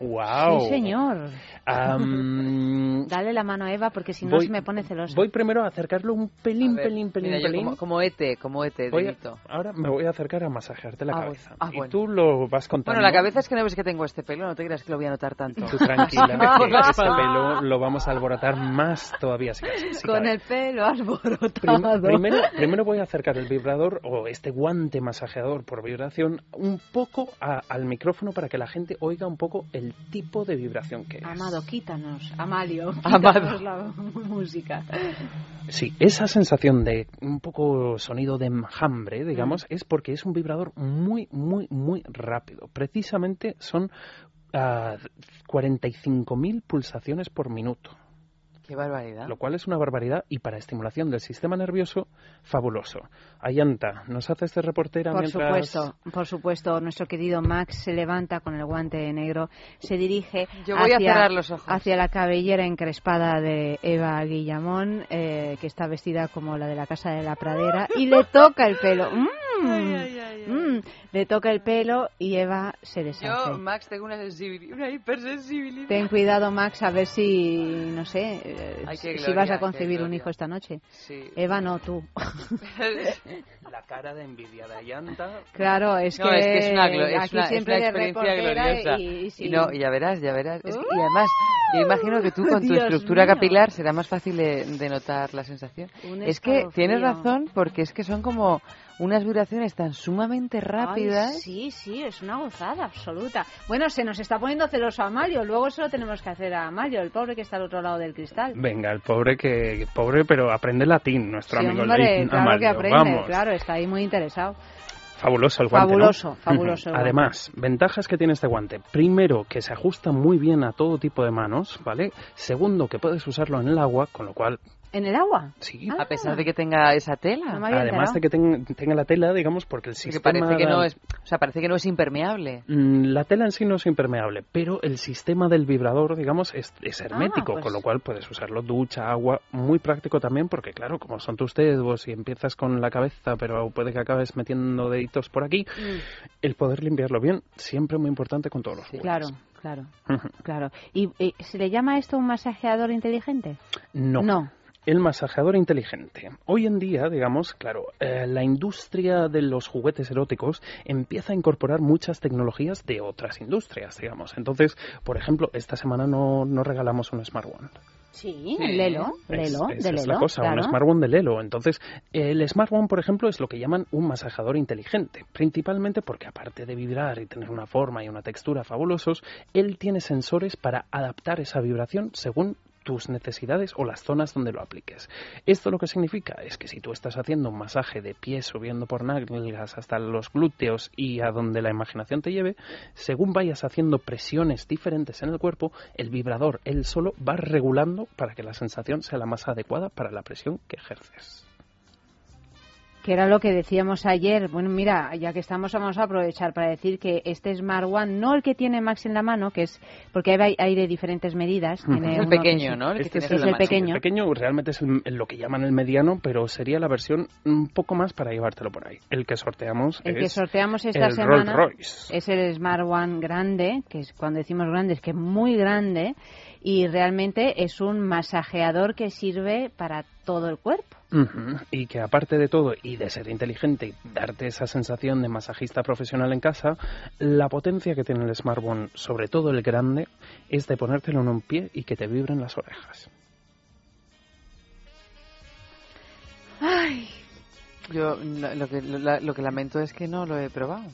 ¡Wow! Sí, señor. Dale la mano a Eva porque si no se me pone celosa. voy primero a acercarlo un pelín, ver, pelín, pelín, mira, pelín. como, como Ete, como Ete, Voy a- ahora me voy a acercar a masajearte la Ah, cabeza. bueno. Ah, y tú lo vas contando. Bueno, la cabeza es que no ves que tengo este pelo, no te creas que lo voy a notar tanto. Tú tranquila, Por que la ese espalda. pelo lo vamos a alborotar más todavía. Si, si Con cabe. el pelo alborotado. Prim- primero, primero voy a acercar el vibrador o este guante masajeador por vibración un poco a- al micrófono para que la gente oiga un poco el tipo de vibración que es. Amado, quítanos. Amalio, Amado. la música. Sí, esa sensación de un poco sonido de enjambre, digamos, es porque es un vibrador muy, muy, muy rápido. Precisamente son ah, 45.000 pulsaciones por minuto. Qué barbaridad. Lo cual es una barbaridad y para estimulación del sistema nervioso, fabuloso. Ayanta, ¿nos haces de reportera Por mientras... supuesto, por supuesto, nuestro querido Max se levanta con el guante negro, se dirige Yo voy a hacia, cerrar los ojos. hacia la cabellera encrespada de Eva Guillamón, eh, que está vestida como la de la Casa de la Pradera, y le toca el pelo. Mm, mm, le toca el pelo y Eva se deshace. Yo, Max, tengo una sensibilidad, una hipersensibilidad. Ten cuidado, Max, a ver si, no sé, si gloria, vas a concebir un hijo esta noche. Sí. Eva, no, tú. La cara de envidia de Ayanta. Claro, es no, que es que es una, es una- es siempre una experiencia gloriosa. y, y sí. Y no, ya verás, ya verás. Es que- y además, yo imagino que tú con tu Dios estructura mío. capilar será más fácil de, de notar la sensación. Un Es que tienes razón, porque es que son como unas vibraciones tan sumamente Ay, rápidas. sí, sí, es una gozada absoluta. Bueno, se nos está poniendo celoso a Mario, luego se lo tenemos que hacer a Mario, el pobre que está al otro lado del cristal. Venga, el pobre que pobre, pero aprende latín, nuestro Sí, amigo hombre, claro Amalio. que aprende, Vamos. claro, está ahí muy interesado. Fabuloso el guante, ¿no? Fabuloso, fabuloso el. Además, ventajas que tiene este guante. Primero, que se ajusta muy bien a todo tipo de manos, ¿vale? Segundo, que puedes usarlo en el agua, con lo cual, ¿En el agua? sí. Ah. A pesar de que tenga esa tela. No Además de que ten- tenga la tela, digamos, porque el Porque sistema... parece que no es, o sea, parece que no es impermeable. Mm, La tela en sí no es impermeable, pero el sistema del vibrador, digamos, es, es hermético, pues- con lo cual puedes usarlo ducha, agua, muy práctico también, porque claro, como son tus dedos y empiezas con la cabeza, pero puede que acabes metiendo deditos por aquí, el poder limpiarlo bien, siempre muy importante con todos los. Claro, claro, claro. ¿Y, y se le llama esto un masajeador inteligente? No. No. El masajeador inteligente. Hoy en día, digamos, claro, eh, la industria de los juguetes eróticos empieza a incorporar muchas tecnologías de otras industrias, digamos. Entonces, por ejemplo, esta semana no, no regalamos un Smart One. Sí, Sí. Lelo, Es- Lelo, esa de es Lelo. la cosa, claro. un Smart One de Lelo. Entonces, el Smart One, por ejemplo, es lo que llaman un masajeador inteligente, principalmente porque aparte de vibrar y tener una forma y una textura fabulosos, él tiene sensores para adaptar esa vibración según tus necesidades o las zonas donde lo apliques. Esto lo que significa es que si tú estás haciendo un masaje de pies subiendo por nalgas hasta los glúteos y a donde la imaginación te lleve, según vayas haciendo presiones diferentes en el cuerpo, el vibrador él solo va regulando para que la sensación sea la más adecuada para la presión que ejerces. Que era lo que decíamos ayer. Bueno, mira, ya que estamos, vamos a aprovechar para decir que este Smart One, no el que tiene Max en la mano, que es porque hay, hay de diferentes medidas. Tiene Es el que pequeño, es- ¿no? El Este es el pequeño. El pequeño realmente es el- lo que llaman el mediano, pero sería la versión un poco más para llevártelo por ahí. El que sorteamos El es que sorteamos esta el semana Rolls Royce. es el Smart One grande, que es cuando decimos grande es que es muy grande y realmente es un masajeador que sirve para todo el cuerpo. Y que aparte de todo y de ser inteligente y darte esa sensación de masajista profesional en casa, la potencia que tiene el Smart One, sobre todo el grande, es de ponértelo en un pie y que te vibren las orejas. Ay, Yo lo, lo que, lo, lo que lamento es que no lo he probado.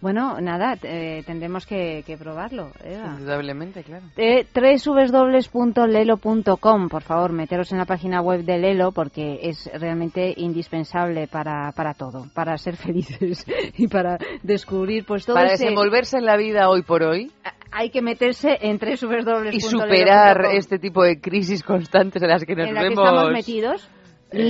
Bueno, nada, eh, tendremos que, que probarlo, Eva. Indudablemente, claro. Eh, www.lelo.com, por favor, meteros en la página web de Lelo porque es realmente indispensable para, para todo, para ser felices y para descubrir pues todo Para ese- desenvolverse en la vida hoy por hoy. Hay que meterse en www.lelo.com y superar este tipo de crisis constantes en las que nos en la que estamos metidos, Eh,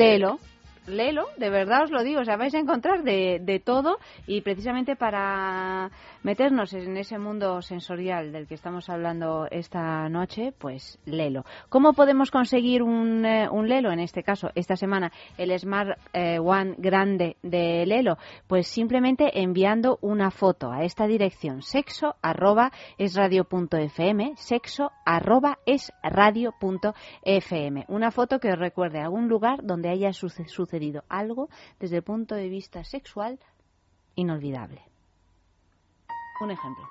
léelo. De verdad os lo digo, o sea, vais a encontrar de, de todo y precisamente para meternos en ese mundo sensorial del que estamos hablando esta noche, pues léelo. ¿Cómo podemos conseguir un, eh, un Lelo? En este caso, esta semana, el Smart eh, One grande de Lelo, pues simplemente enviando una foto a esta dirección, sexo arroba es punto fm, sexo arroba es radio punto fm. Una foto que recuerde algún lugar donde haya suce- sucedido algo desde el punto de vista sexual inolvidable. Un ejemplo.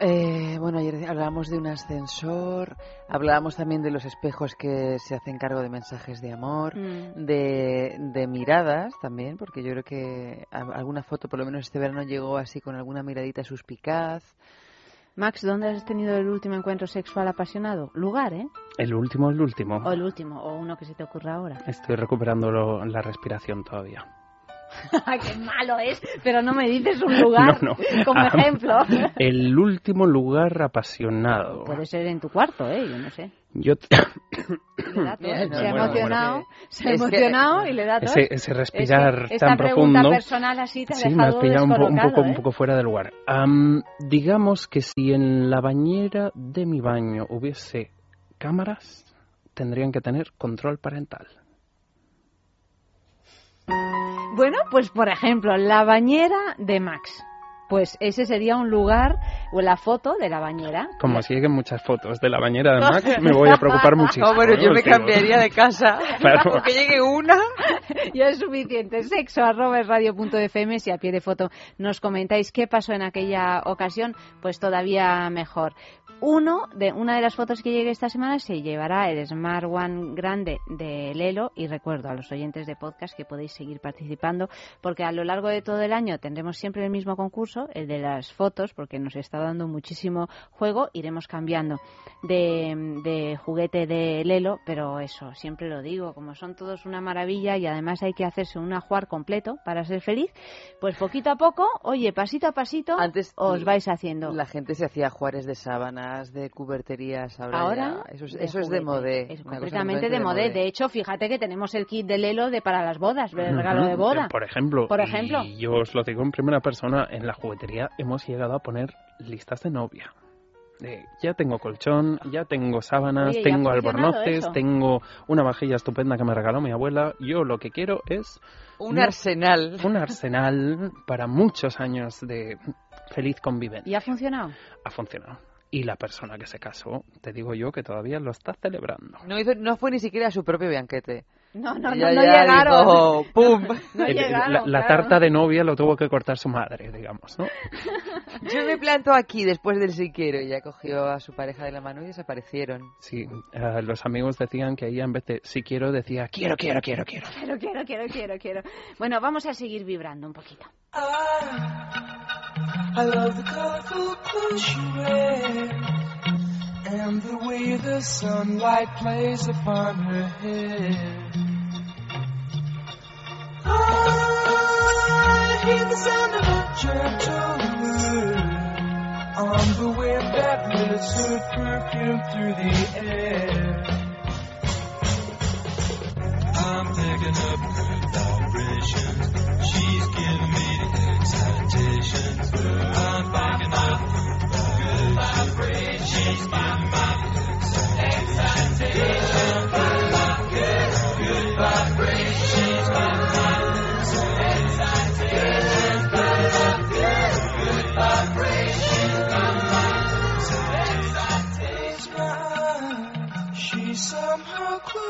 Eh, bueno, ayer hablábamos de un ascensor, hablábamos también de los espejos que se hacen cargo de mensajes de amor, Mm. de, de miradas también, porque yo creo que alguna foto, por lo menos este verano, llegó así con alguna miradita suspicaz. Max, ¿dónde has tenido el último encuentro sexual apasionado? Lugar, ¿eh? El último, el último. O el último, o uno que se te ocurra ahora. Estoy recuperando lo- la respiración todavía. ¡Qué malo es! Pero no me dices un lugar No, no. como Ah, ejemplo. El último lugar apasionado. Puede ser en tu cuarto, ¿eh? Yo no sé. Yo se ha emocionado, se ha emocionado y le da tos. ese, ese respirar Es que esta tan profundo. personal así te ha Sí, me has pillado un, po- un poco, ¿eh? un poco fuera de lugar. Am, digamos que si en la bañera de mi baño hubiese cámaras, tendrían que tener control parental. Bueno, pues por ejemplo, la bañera de Max. Pues ese sería un lugar o la foto de la bañera. Como si lleguen muchas fotos de la bañera de Max, me voy a preocupar muchísimo. No, bueno, ¿eh? yo me cambiaría de casa. Claro. Porque llegue una. Ya es suficiente. Sexo arroba es radio punto FM. Si a pie de foto nos comentáis qué pasó en aquella ocasión, pues todavía mejor. Uno de una de las fotos que llegue esta semana se llevará el Smart One grande de Lelo y recuerdo a los oyentes de podcast que podéis seguir participando porque a lo largo de todo el año tendremos siempre el mismo concurso, el de las fotos, porque nos está dando muchísimo juego. Iremos cambiando de, de juguete de Lelo, pero eso, siempre lo digo, como son todos una maravilla y además hay que hacerse un ajuar completo para ser feliz, pues poquito a poco, oye, pasito a pasito, Antes os vais haciendo. La gente se hacía juares de sábanas, de cuberterías. Ahora, Ahora ya- eso es, de eso es de modé. Es completamente de modé. De hecho, fíjate que tenemos el kit de Lelo de para las bodas, el regalo de boda. Por ejemplo. Por ejemplo. Y yo os lo digo en primera persona, en la juguetería hemos llegado a poner listas de novia. De, ya tengo colchón, ya tengo sábanas, Oye, ¿y ha tengo funcionado albornoces, eso? tengo una vajilla estupenda que me regaló mi abuela. Yo lo que quiero es Un No. arsenal. un arsenal para muchos años de feliz convivencia. ¿Y ha funcionado? Ha funcionado. Y la persona que se casó, te digo yo que todavía lo está celebrando. No, hizo, no fue ni siquiera a su propio banquete. No, no, no, Ella no ya llegaron. dijo, ¡pum! No El- llegaron, la, la claro. tarta de novia lo tuvo que cortar su madre, digamos, ¿no? Yo me planto aquí después del si quiero. Y ya cogió a su pareja de la mano y desaparecieron. Sí, eh, los amigos decían que ella en vez de si quiero decía quiero, quiero, quiero, quiero. Quiero, quiero, quiero, quiero, quiero. Bueno, vamos a seguir vibrando un poquito. I love the colorful clothes she wears and the way the sunlight plays upon her hair. I hear the sound of a gentle on the wind that lifts her perfume through the air. I'm picking up good vibrations. She's giving me the excitations. I'm picking up good vibrations. She's giving me excitations.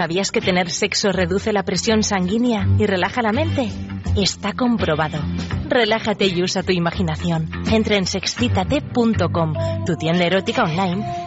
¿Sabías que tener sexo reduce la presión sanguínea y relaja la mente? Está comprobado. Relájate y usa tu imaginación. Entra en sexcitate.com, tu tienda erótica online,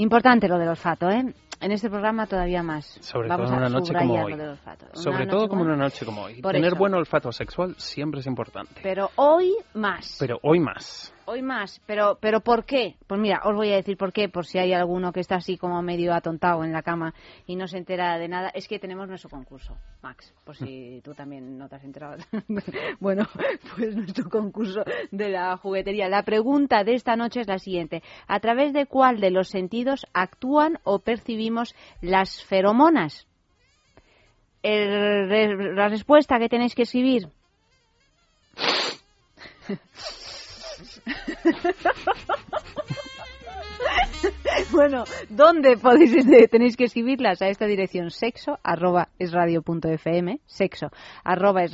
Importante lo del olfato, ¿eh? En este programa todavía más. Sobre Vamos todo en una noche como hoy. Sobre todo como una noche como hoy. Por Tener eso. buen olfato sexual siempre es importante. Pero hoy más. Pero hoy más. Hoy más. Pero, pero ¿por qué? Pues mira, os voy a decir por qué, por si hay alguno que está así como medio atontado en la cama y no se entera de nada. Es que tenemos nuestro concurso, Max, por si tú también no te has enterado. bueno, pues nuestro concurso de la juguetería. La pregunta de esta noche es la siguiente. ¿A través de cuál de los sentidos actúan o percibimos las feromonas? El la respuesta que tenéis que escribir Bueno, ¿dónde podéis eh, tenéis que escribirlas? A esta dirección sexo arroba es sexo arroba es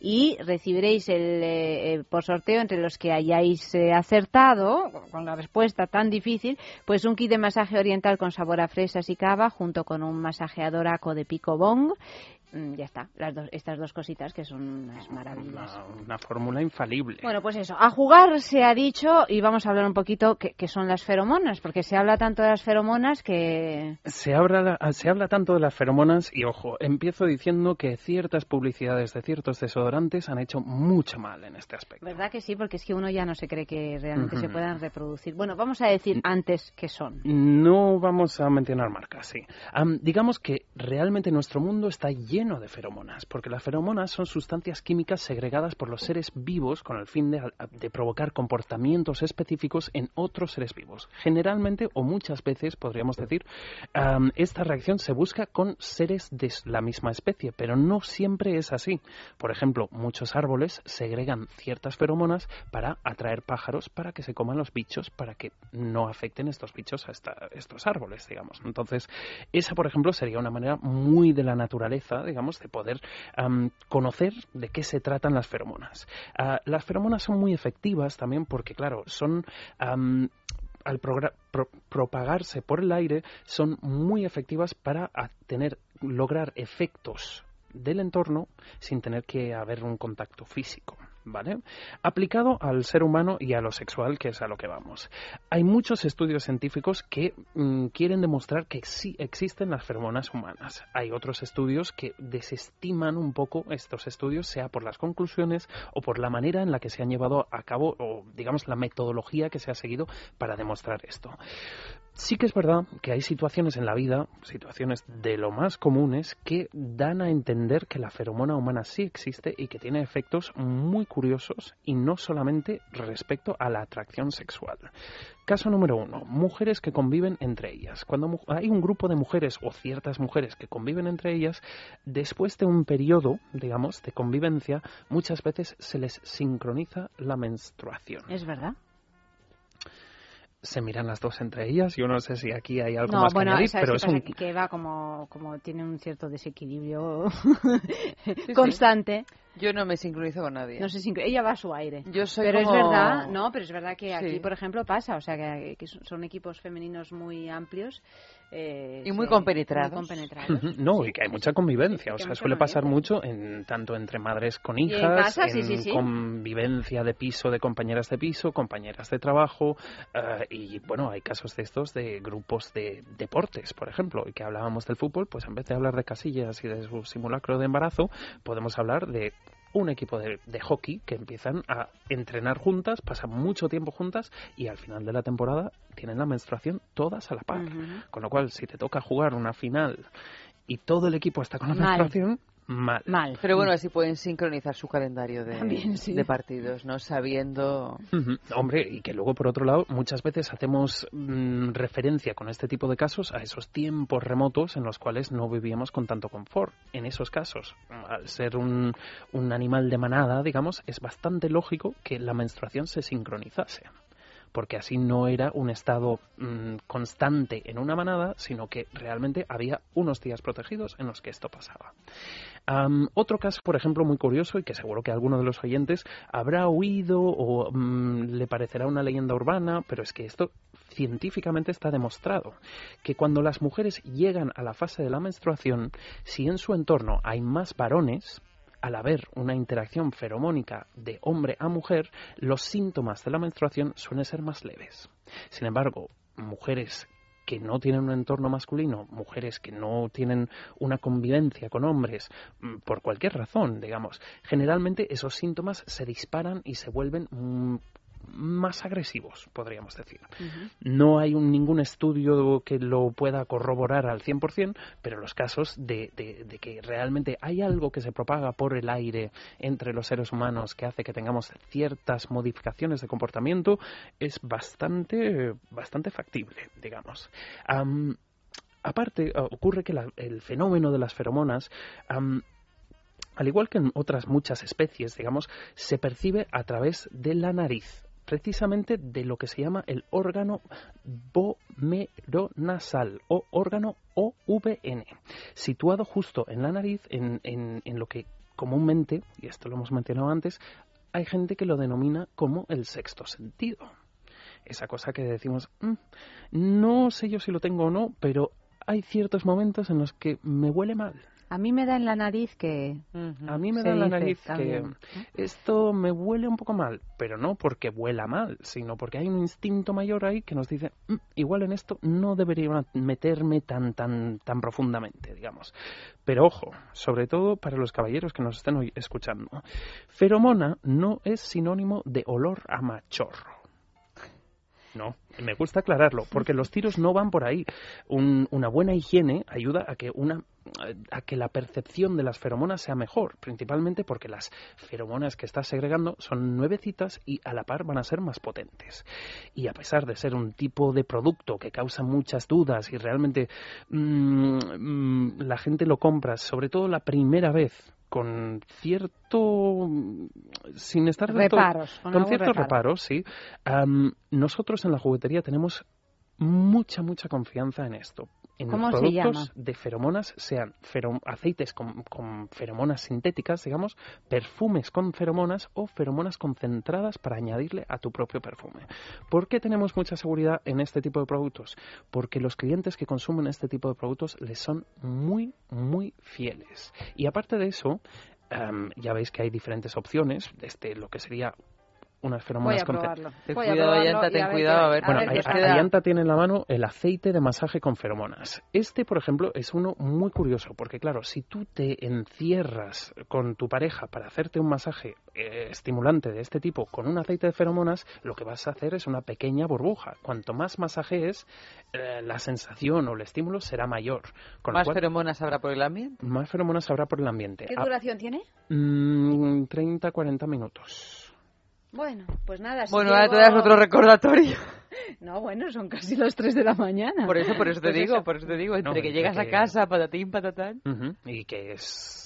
y recibiréis el, eh, eh, por sorteo entre los que hayáis eh, acertado con la respuesta tan difícil, pues un kit de masaje oriental con sabor a fresas y cava junto con un masajeador aco de pico bong. Mm, Ya está, las dos, estas dos cositas que son unas maravillas. Una, una fórmula infalible. Bueno, pues eso, a jugar se ha dicho y vamos a hablar un poquito que, que son las feromonas, porque se habla tanto de las feromonas que... Se habla, se habla tanto de las feromonas y, ojo, empiezo diciendo que ciertas publicidades de ciertos desodorantes han hecho mucho mal en este aspecto. ¿Verdad que sí? Porque es que uno ya no se cree que realmente se Ujú. puedan reproducir. Bueno, vamos a decir antes qué son. No vamos a mencionar marcas, sí. Am, digamos que realmente nuestro mundo está lleno de feromonas, porque las feromonas son sustancias químicas segregadas por los seres vivos con el fin de, provocar comportamientos específicos en otros seres vivos. Generalmente, o muchas veces, podríamos decir, esta reacción se busca con seres de la misma especie, pero no siempre es así. Por ejemplo, muchos árboles segregan ciertas feromonas para atraer pájaros para que se coman los bichos, para que no afecten estos bichos a estos árboles, digamos. Entonces, esa, por ejemplo, sería una manera muy de la naturaleza, digamos, de poder conocer de qué se tratan las feromonas. Ah, las feromonas son muy efectivas también porque, claro, son... al propagarse por el aire son muy efectivas para tener lograr efectos del entorno sin tener que haber un contacto físico, ¿vale? Aplicado al ser humano y a lo sexual, que es a lo que vamos. Hay muchos estudios científicos que mm, quieren demostrar que sí existen las feromonas humanas. Hay otros estudios que desestiman un poco estos estudios, sea por las conclusiones o por la manera en la que se han llevado a cabo, o digamos la metodología que se ha seguido para demostrar esto. Sí que es verdad que hay situaciones en la vida, situaciones de lo más comunes, que dan a entender que la feromona humana sí existe y que tiene efectos muy curiosos y no solamente respecto a la atracción sexual. Caso número uno, mujeres que conviven entre ellas. Cuando hay un grupo de mujeres o ciertas mujeres que conviven entre ellas, después de un periodo, digamos, de convivencia, muchas veces se les sincroniza la menstruación. ¿Es verdad? Se miran las dos entre ellas. Yo no sé si aquí hay algo no, más bueno, que añadir, ¿sabes pero es un, Que- que va como, como tiene un cierto desequilibrio constante. Yo no me sincronizo con nadie. No sé si ella va a su aire. Yo soy pero como- es verdad, no, pero es verdad que aquí, Sí. por ejemplo, pasa, o sea, que, que son equipos femeninos muy amplios eh, Y muy compenetrados. muy compenetrados. Ujú, No, y que hay mucha convivencia. O sea, suele pasar mucho en tanto entre madres con en hijas, casa, en sí, sí. convivencia de piso de compañeras de piso, compañeras de trabajo. eh, y bueno, hay casos de estos de grupos de deportes, por ejemplo. Y que hablábamos del fútbol, pues en vez de hablar de casillas y de su simulacro de embarazo, podemos hablar de un equipo de, de hockey que empiezan a entrenar juntas, pasan mucho tiempo juntas y al final de la temporada tienen la menstruación todas a la par. Con lo cual, si te toca jugar una final y todo el equipo está con la Mal. menstruación, mal. Mal. Pero bueno, así pueden sincronizar su calendario de, También, sí. de partidos, ¿no? Sabiendo... Hombre, y que luego, por otro lado, muchas veces hacemos mm, referencia con este tipo de casos a esos tiempos remotos en los cuales no vivíamos con tanto confort. En esos casos, al ser un, un animal de manada, digamos, es bastante lógico que la menstruación se sincronizase. Porque así no era un estado mm, constante en una manada, sino que realmente había unos días protegidos en los que esto pasaba. Otro caso, por ejemplo, muy curioso y que seguro que alguno de los oyentes habrá oído o mm, le parecerá una leyenda urbana, pero es que esto científicamente está demostrado, que cuando las mujeres llegan a la fase de la menstruación, si en su entorno hay más varones, al haber una interacción feromónica de hombre a mujer, los síntomas de la menstruación suelen ser más leves. Sin embargo, mujeres que no tienen un entorno masculino, mujeres que no tienen una convivencia con hombres, mm, por cualquier razón, digamos, generalmente esos síntomas se disparan y se vuelven mm, más agresivos, podríamos decir. No hay un- ningún estudio que lo pueda corroborar al 100%, pero los casos de, de- de que realmente hay algo que se propaga por el aire entre los seres humanos que hace que tengamos ciertas modificaciones de comportamiento es bastante, bastante factible, digamos. Am, aparte, ocurre que la- el fenómeno de las feromonas al igual que en otras muchas especies, digamos, se percibe a través de la nariz, precisamente de lo que se llama el órgano vomeronasal o órgano OVN, situado justo en la nariz, en, en- en lo que comúnmente, y esto lo hemos mencionado antes, hay gente que lo denomina como el sexto sentido. Esa cosa que decimos, "Mm, no sé yo si lo tengo o no, pero hay ciertos momentos en los que me huele mal. A mí me da en la nariz que... A mí me Se da en la nariz también, que esto me huele un poco mal, pero no porque huela mal, sino porque hay un instinto mayor ahí que nos dice, "Mm, igual en esto no debería meterme tan tan tan profundamente, digamos. Pero ojo, sobre todo para los caballeros que nos estén hoy escuchando, feromona no es sinónimo de olor a machorro. No, me gusta aclararlo, porque los tiros no van por ahí. Un- una buena higiene ayuda a que una a que la percepción de las feromonas sea mejor, principalmente porque las feromonas que estás segregando son nuevecitas y a la par van a ser más potentes. Y a pesar de ser un tipo de producto que causa muchas dudas y realmente mm, mm, la gente lo compra, sobre todo la primera vez, con cierto sin estar del todo- Reparos, con ciertos reparo. reparos, sí. Nosotros en la juguetería tenemos mucha, mucha confianza en esto. En ¿Cómo los productos de feromonas, sean fero- aceites con, con feromonas sintéticas, digamos, perfumes con feromonas o feromonas concentradas para añadirle a tu propio perfume. ¿Por qué tenemos mucha seguridad en este tipo de productos? Porque los clientes que consumen este tipo de productos les son muy, muy fieles. Y aparte de eso, am, ya veis que hay diferentes opciones, desde lo que sería unas feromonas. Ten a cuidado, Ayanta, ten a ver cuidado, a ver, Bueno, ver Ayanta tiene en la mano el aceite de masaje con feromonas. Este, por ejemplo, es uno muy curioso, porque claro, si tú te encierras con tu pareja para hacerte un masaje eh, estimulante de este tipo con un aceite de feromonas, lo que vas a hacer es una pequeña burbuja. Cuanto más masajees, eh, la sensación o el estímulo será mayor. Con ¿Más cual, feromonas habrá por el ambiente? más feromonas habrá por el ambiente. ¿Qué Ah, duración tiene? mm, 30-40 minutos. Bueno, pues nada. si Bueno, ahora llego- te das otro recordatorio. No, bueno, son casi las 3 de la mañana. Por eso, por eso te Pues digo, eso. por eso te digo, entre No, que llegas a casa, patatín, patatán. Y que es...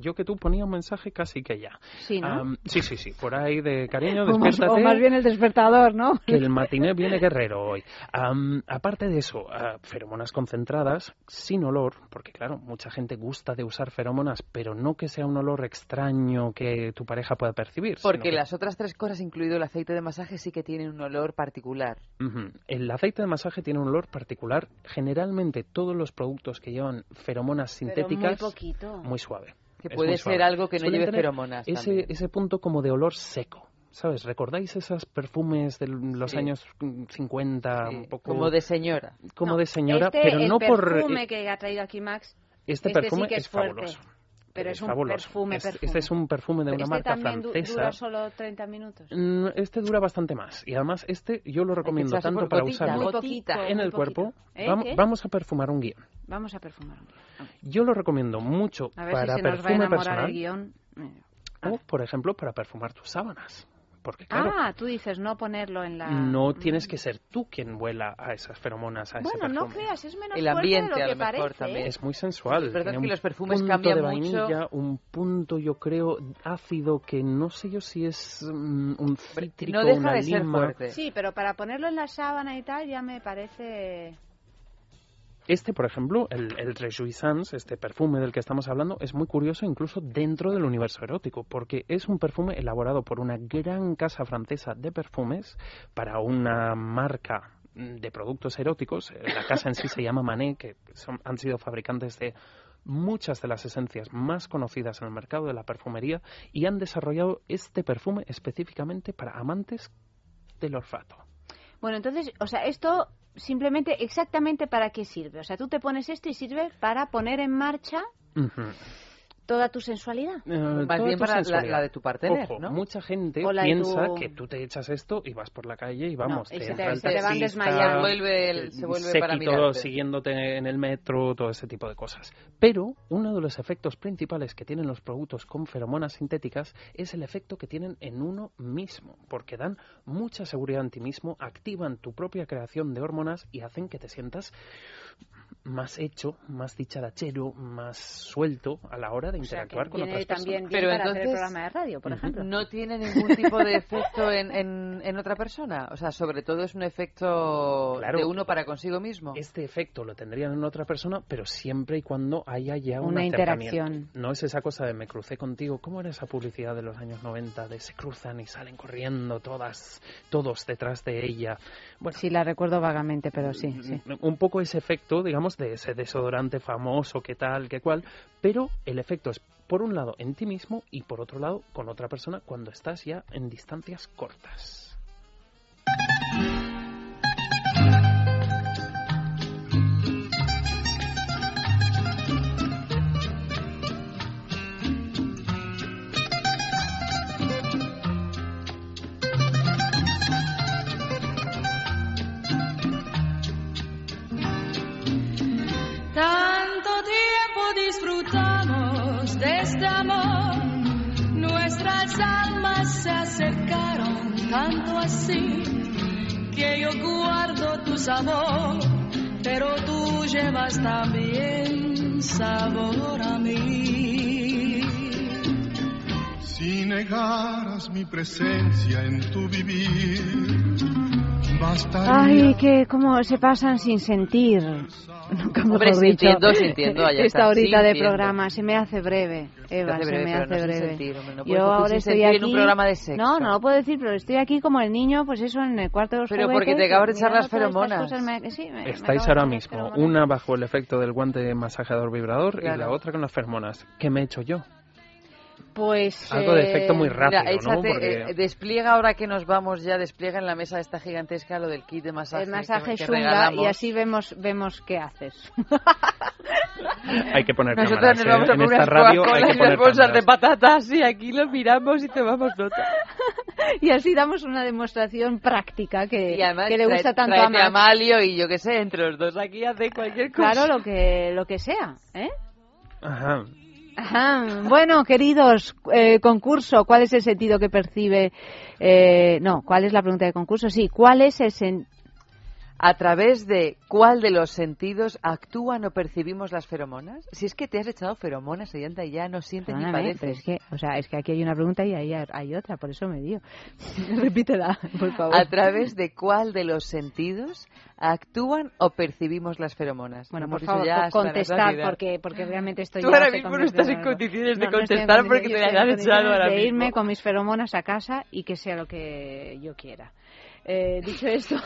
Yo que tú ponía un mensaje casi que ya. Sí, ¿no? Sí, sí, sí. Por ahí de cariño, o, más, despiértate. o más bien el despertador, ¿no? Que el matiné viene guerrero hoy. Aparte de eso, ah, feromonas concentradas, sin olor, porque claro, mucha gente gusta de usar feromonas, pero no que sea un olor extraño que tu pareja pueda percibir. Porque que- las otras tres cosas, incluido el aceite de masaje, sí que tienen un olor particular. El aceite de masaje tiene un olor particular. Generalmente todos los productos que llevan feromonas Pero sintéticas, muy poquito. muy suave. Que Es puede ser algo que no Suelen lleve feromonas Ese, también. ese punto como de olor seco. ¿Sabes? ¿Recordáis esos perfumes de los Sí. años mm, 50? Sí, un poco Como de señora. como No, de señora, este, pero el no por... perfume eh, que ha traído aquí Max. Este este sí perfume que es, es fuerte. fabuloso. Pero que es un fabuloso. perfume, Es- perfume. Este es un perfume de una este marca francesa. dura solo 30 minutos. Mm, Este dura bastante más. Y además, este yo lo recomiendo tanto por para gotita, usarlo gotita. en el cuerpo. ¿Eh? Vamos, vamos a perfumar un guion. Vamos a perfumar un guion. Yo lo recomiendo mucho A ver para si se nos va a perfume personal el guion. O, por ejemplo, para perfumar tus sábanas. Porque, claro, Ah, tú dices no ponerlo en la... no tienes Mm. que ser tú quien vuela a esas feromonas, a ese Bueno, no perfume. creas, es menos El fuerte ambiente, de lo a que lo mejor, parece. también. ¿eh? Es muy sensual. Es verdad tiene que los perfumes punto cambian de mucho. vainilla, un punto, yo creo, ácido que no sé yo si es mm, un cítrico, no deja una de ser lima. fuerte. Sí, pero para ponerlo en la sábana y tal ya me parece... Este, por ejemplo, el, el Rejuissance, este perfume del que estamos hablando, es muy curioso incluso dentro del universo erótico, porque es un perfume elaborado por una gran casa francesa de perfumes para una marca de productos eróticos. Eh, La casa en sí se llama Manet, que son- han sido fabricantes de muchas de las esencias más conocidas en el mercado de la perfumería y han desarrollado este perfume específicamente para amantes del olfato. Bueno, entonces, o sea, esto simplemente exactamente para qué sirve. O sea, tú te pones esto y sirve para poner en marcha. Toda tu sensualidad. Eh, Más bien para la, de tu partener, Ojo, ¿no? mucha gente piensa tu- que tú te echas esto y vas por la calle y vamos, y te se te- se te van desmayando. Se vuelve el- se vuelve para mirarte. siguiéndote en el metro, todo ese tipo de cosas. Pero uno de los efectos principales que tienen los productos con feromonas sintéticas es el efecto que tienen en uno mismo, porque dan mucha seguridad en ti mismo, activan tu propia creación de hormonas y hacen que te sientas más hecho, más dicharachero, más suelto a la hora de O sea, interactuar que con viene otras también personas. bien Pero para hacer el entonces, programa de radio, por ejemplo. No tiene ningún tipo de efecto en, en, en otra persona. O sea, sobre todo es un efecto Claro. de uno para consigo mismo. Este efecto lo tendrían en otra persona, pero siempre y cuando haya ya un Una interacción. No es esa cosa de me crucé contigo. ¿Cómo era esa publicidad de los años 90 de se cruzan y salen corriendo todas, todos detrás de ella? Bueno, Sí, la recuerdo vagamente, pero sí, sí. un poco ese efecto, digamos, de ese desodorante famoso, que tal, que cual, pero el efecto es, por un lado, en ti mismo y por otro lado, con otra persona cuando estás ya en distancias cortas. Se acercaron tanto así que yo guardo tu sabor, pero tú llevas también sabor a mí. Si negaras mi presencia en tu vivir, bastaría. Ay, que cómo se pasan sin sentir. Nunca mejor Hombre, dicho. sintiendo, sintiendo, allá Esta está, horita de programa se me hace breve, Eva, hace se breve, me pero hace no breve. sentir, hombre, no Yo decir ahora estoy aquí. en un programa de sexo. No, no lo puedo decir, pero estoy aquí como el niño, pues eso, en el cuarto de los Pero porque te acabas de echar las feromonas. me- sí, me- me Estáis de ahora mismo, una bajo el efecto del guante masajeador vibrador y Claro. la otra con las feromonas. ¿Qué me he hecho yo? Pues. Algo de eh, efecto muy rápido, Mira, ¿no? échate, Porque- eh, despliega ahora que nos vamos ya, despliega en la mesa esta gigantesca lo del kit de masaje. El masaje que, que y así vemos vemos qué haces. Hay que poner Nosotros cámaras, nos vamos ¿eh? a En poner radio hay que y poner bolsas de patatas y aquí los miramos y tomamos nota. y así damos una demostración práctica que, Y además que le gusta trae- tanto a tráete a Max. Malio y yo qué sé, entre los dos aquí hace cualquier cosa. Claro, lo que lo que sea, ¿eh? Ajá. Ajá. Bueno, queridos, eh, concurso, ¿cuál es el sentido que percibe? eh, no, ¿cuál es la pregunta de concurso? Sí, ¿cuál es el sen- ¿A través de cuál de los sentidos actúan o percibimos las feromonas? Si es que te has echado feromonas, Ayanta, y ya no sientes ni padeces. pero es que, o sea, es que aquí hay una pregunta y ahí hay otra, por eso me dio. Repítela, por favor. ¿A través de cuál de los sentidos actúan o percibimos las feromonas? Bueno, por favor, ya la contestar, porque, porque realmente estoy Tú ahora mismo no estás en condiciones de No, no contestar porque te hayan en echado ahora de mismo. irme con mis feromonas a casa y que sea lo que yo quiera. Eh, dicho esto,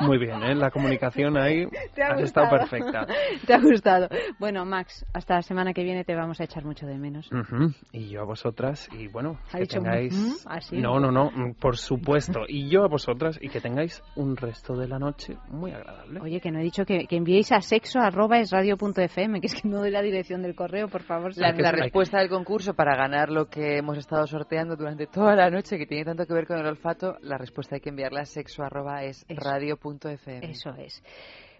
Muy bien, ¿eh? La comunicación ahí ¿Te ha has estado perfecta. te ha gustado. Bueno, Max, hasta la semana que viene te vamos a echar mucho de menos. Y yo a vosotras, y bueno, Ha que dicho, tengáis... No, no, no, mm, por supuesto. Y yo a vosotras, y que tengáis un resto de la noche muy agradable. Oye, que no he dicho que, que enviéis a sexo arroba es radio punto fm, que es que no doy la dirección del correo, por favor. La, que- respuesta del concurso para ganar lo que hemos estado sorteando durante toda la noche, que tiene tanto que ver con el olfato, la respuesta hay que enviarla a sexo arroba es radio.fm. Eso es.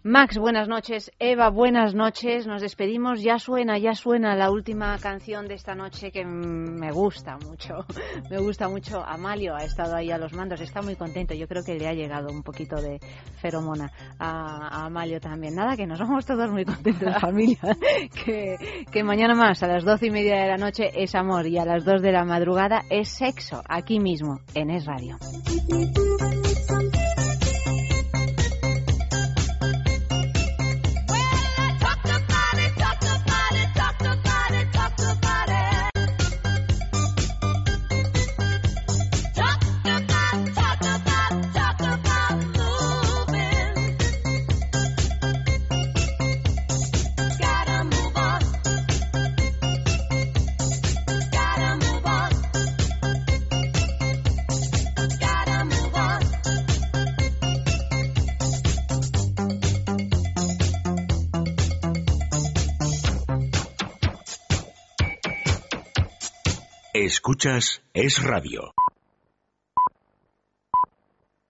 Max, buenas noches. Eva, buenas noches. Nos despedimos. Ya suena, ya suena la última canción de esta noche que me gusta mucho. Me gusta mucho. Amalio ha estado ahí a los mandos. Está muy contento. Yo creo que le ha llegado un poquito de feromona a, a Amalio también. Nada, que nos vamos todos muy contentos, familia. Que, que mañana más, a las doce y media de la noche, es amor. Y a las dos de la madrugada es sexo. Aquí mismo, en Es Radio. Escuchas Es Radio.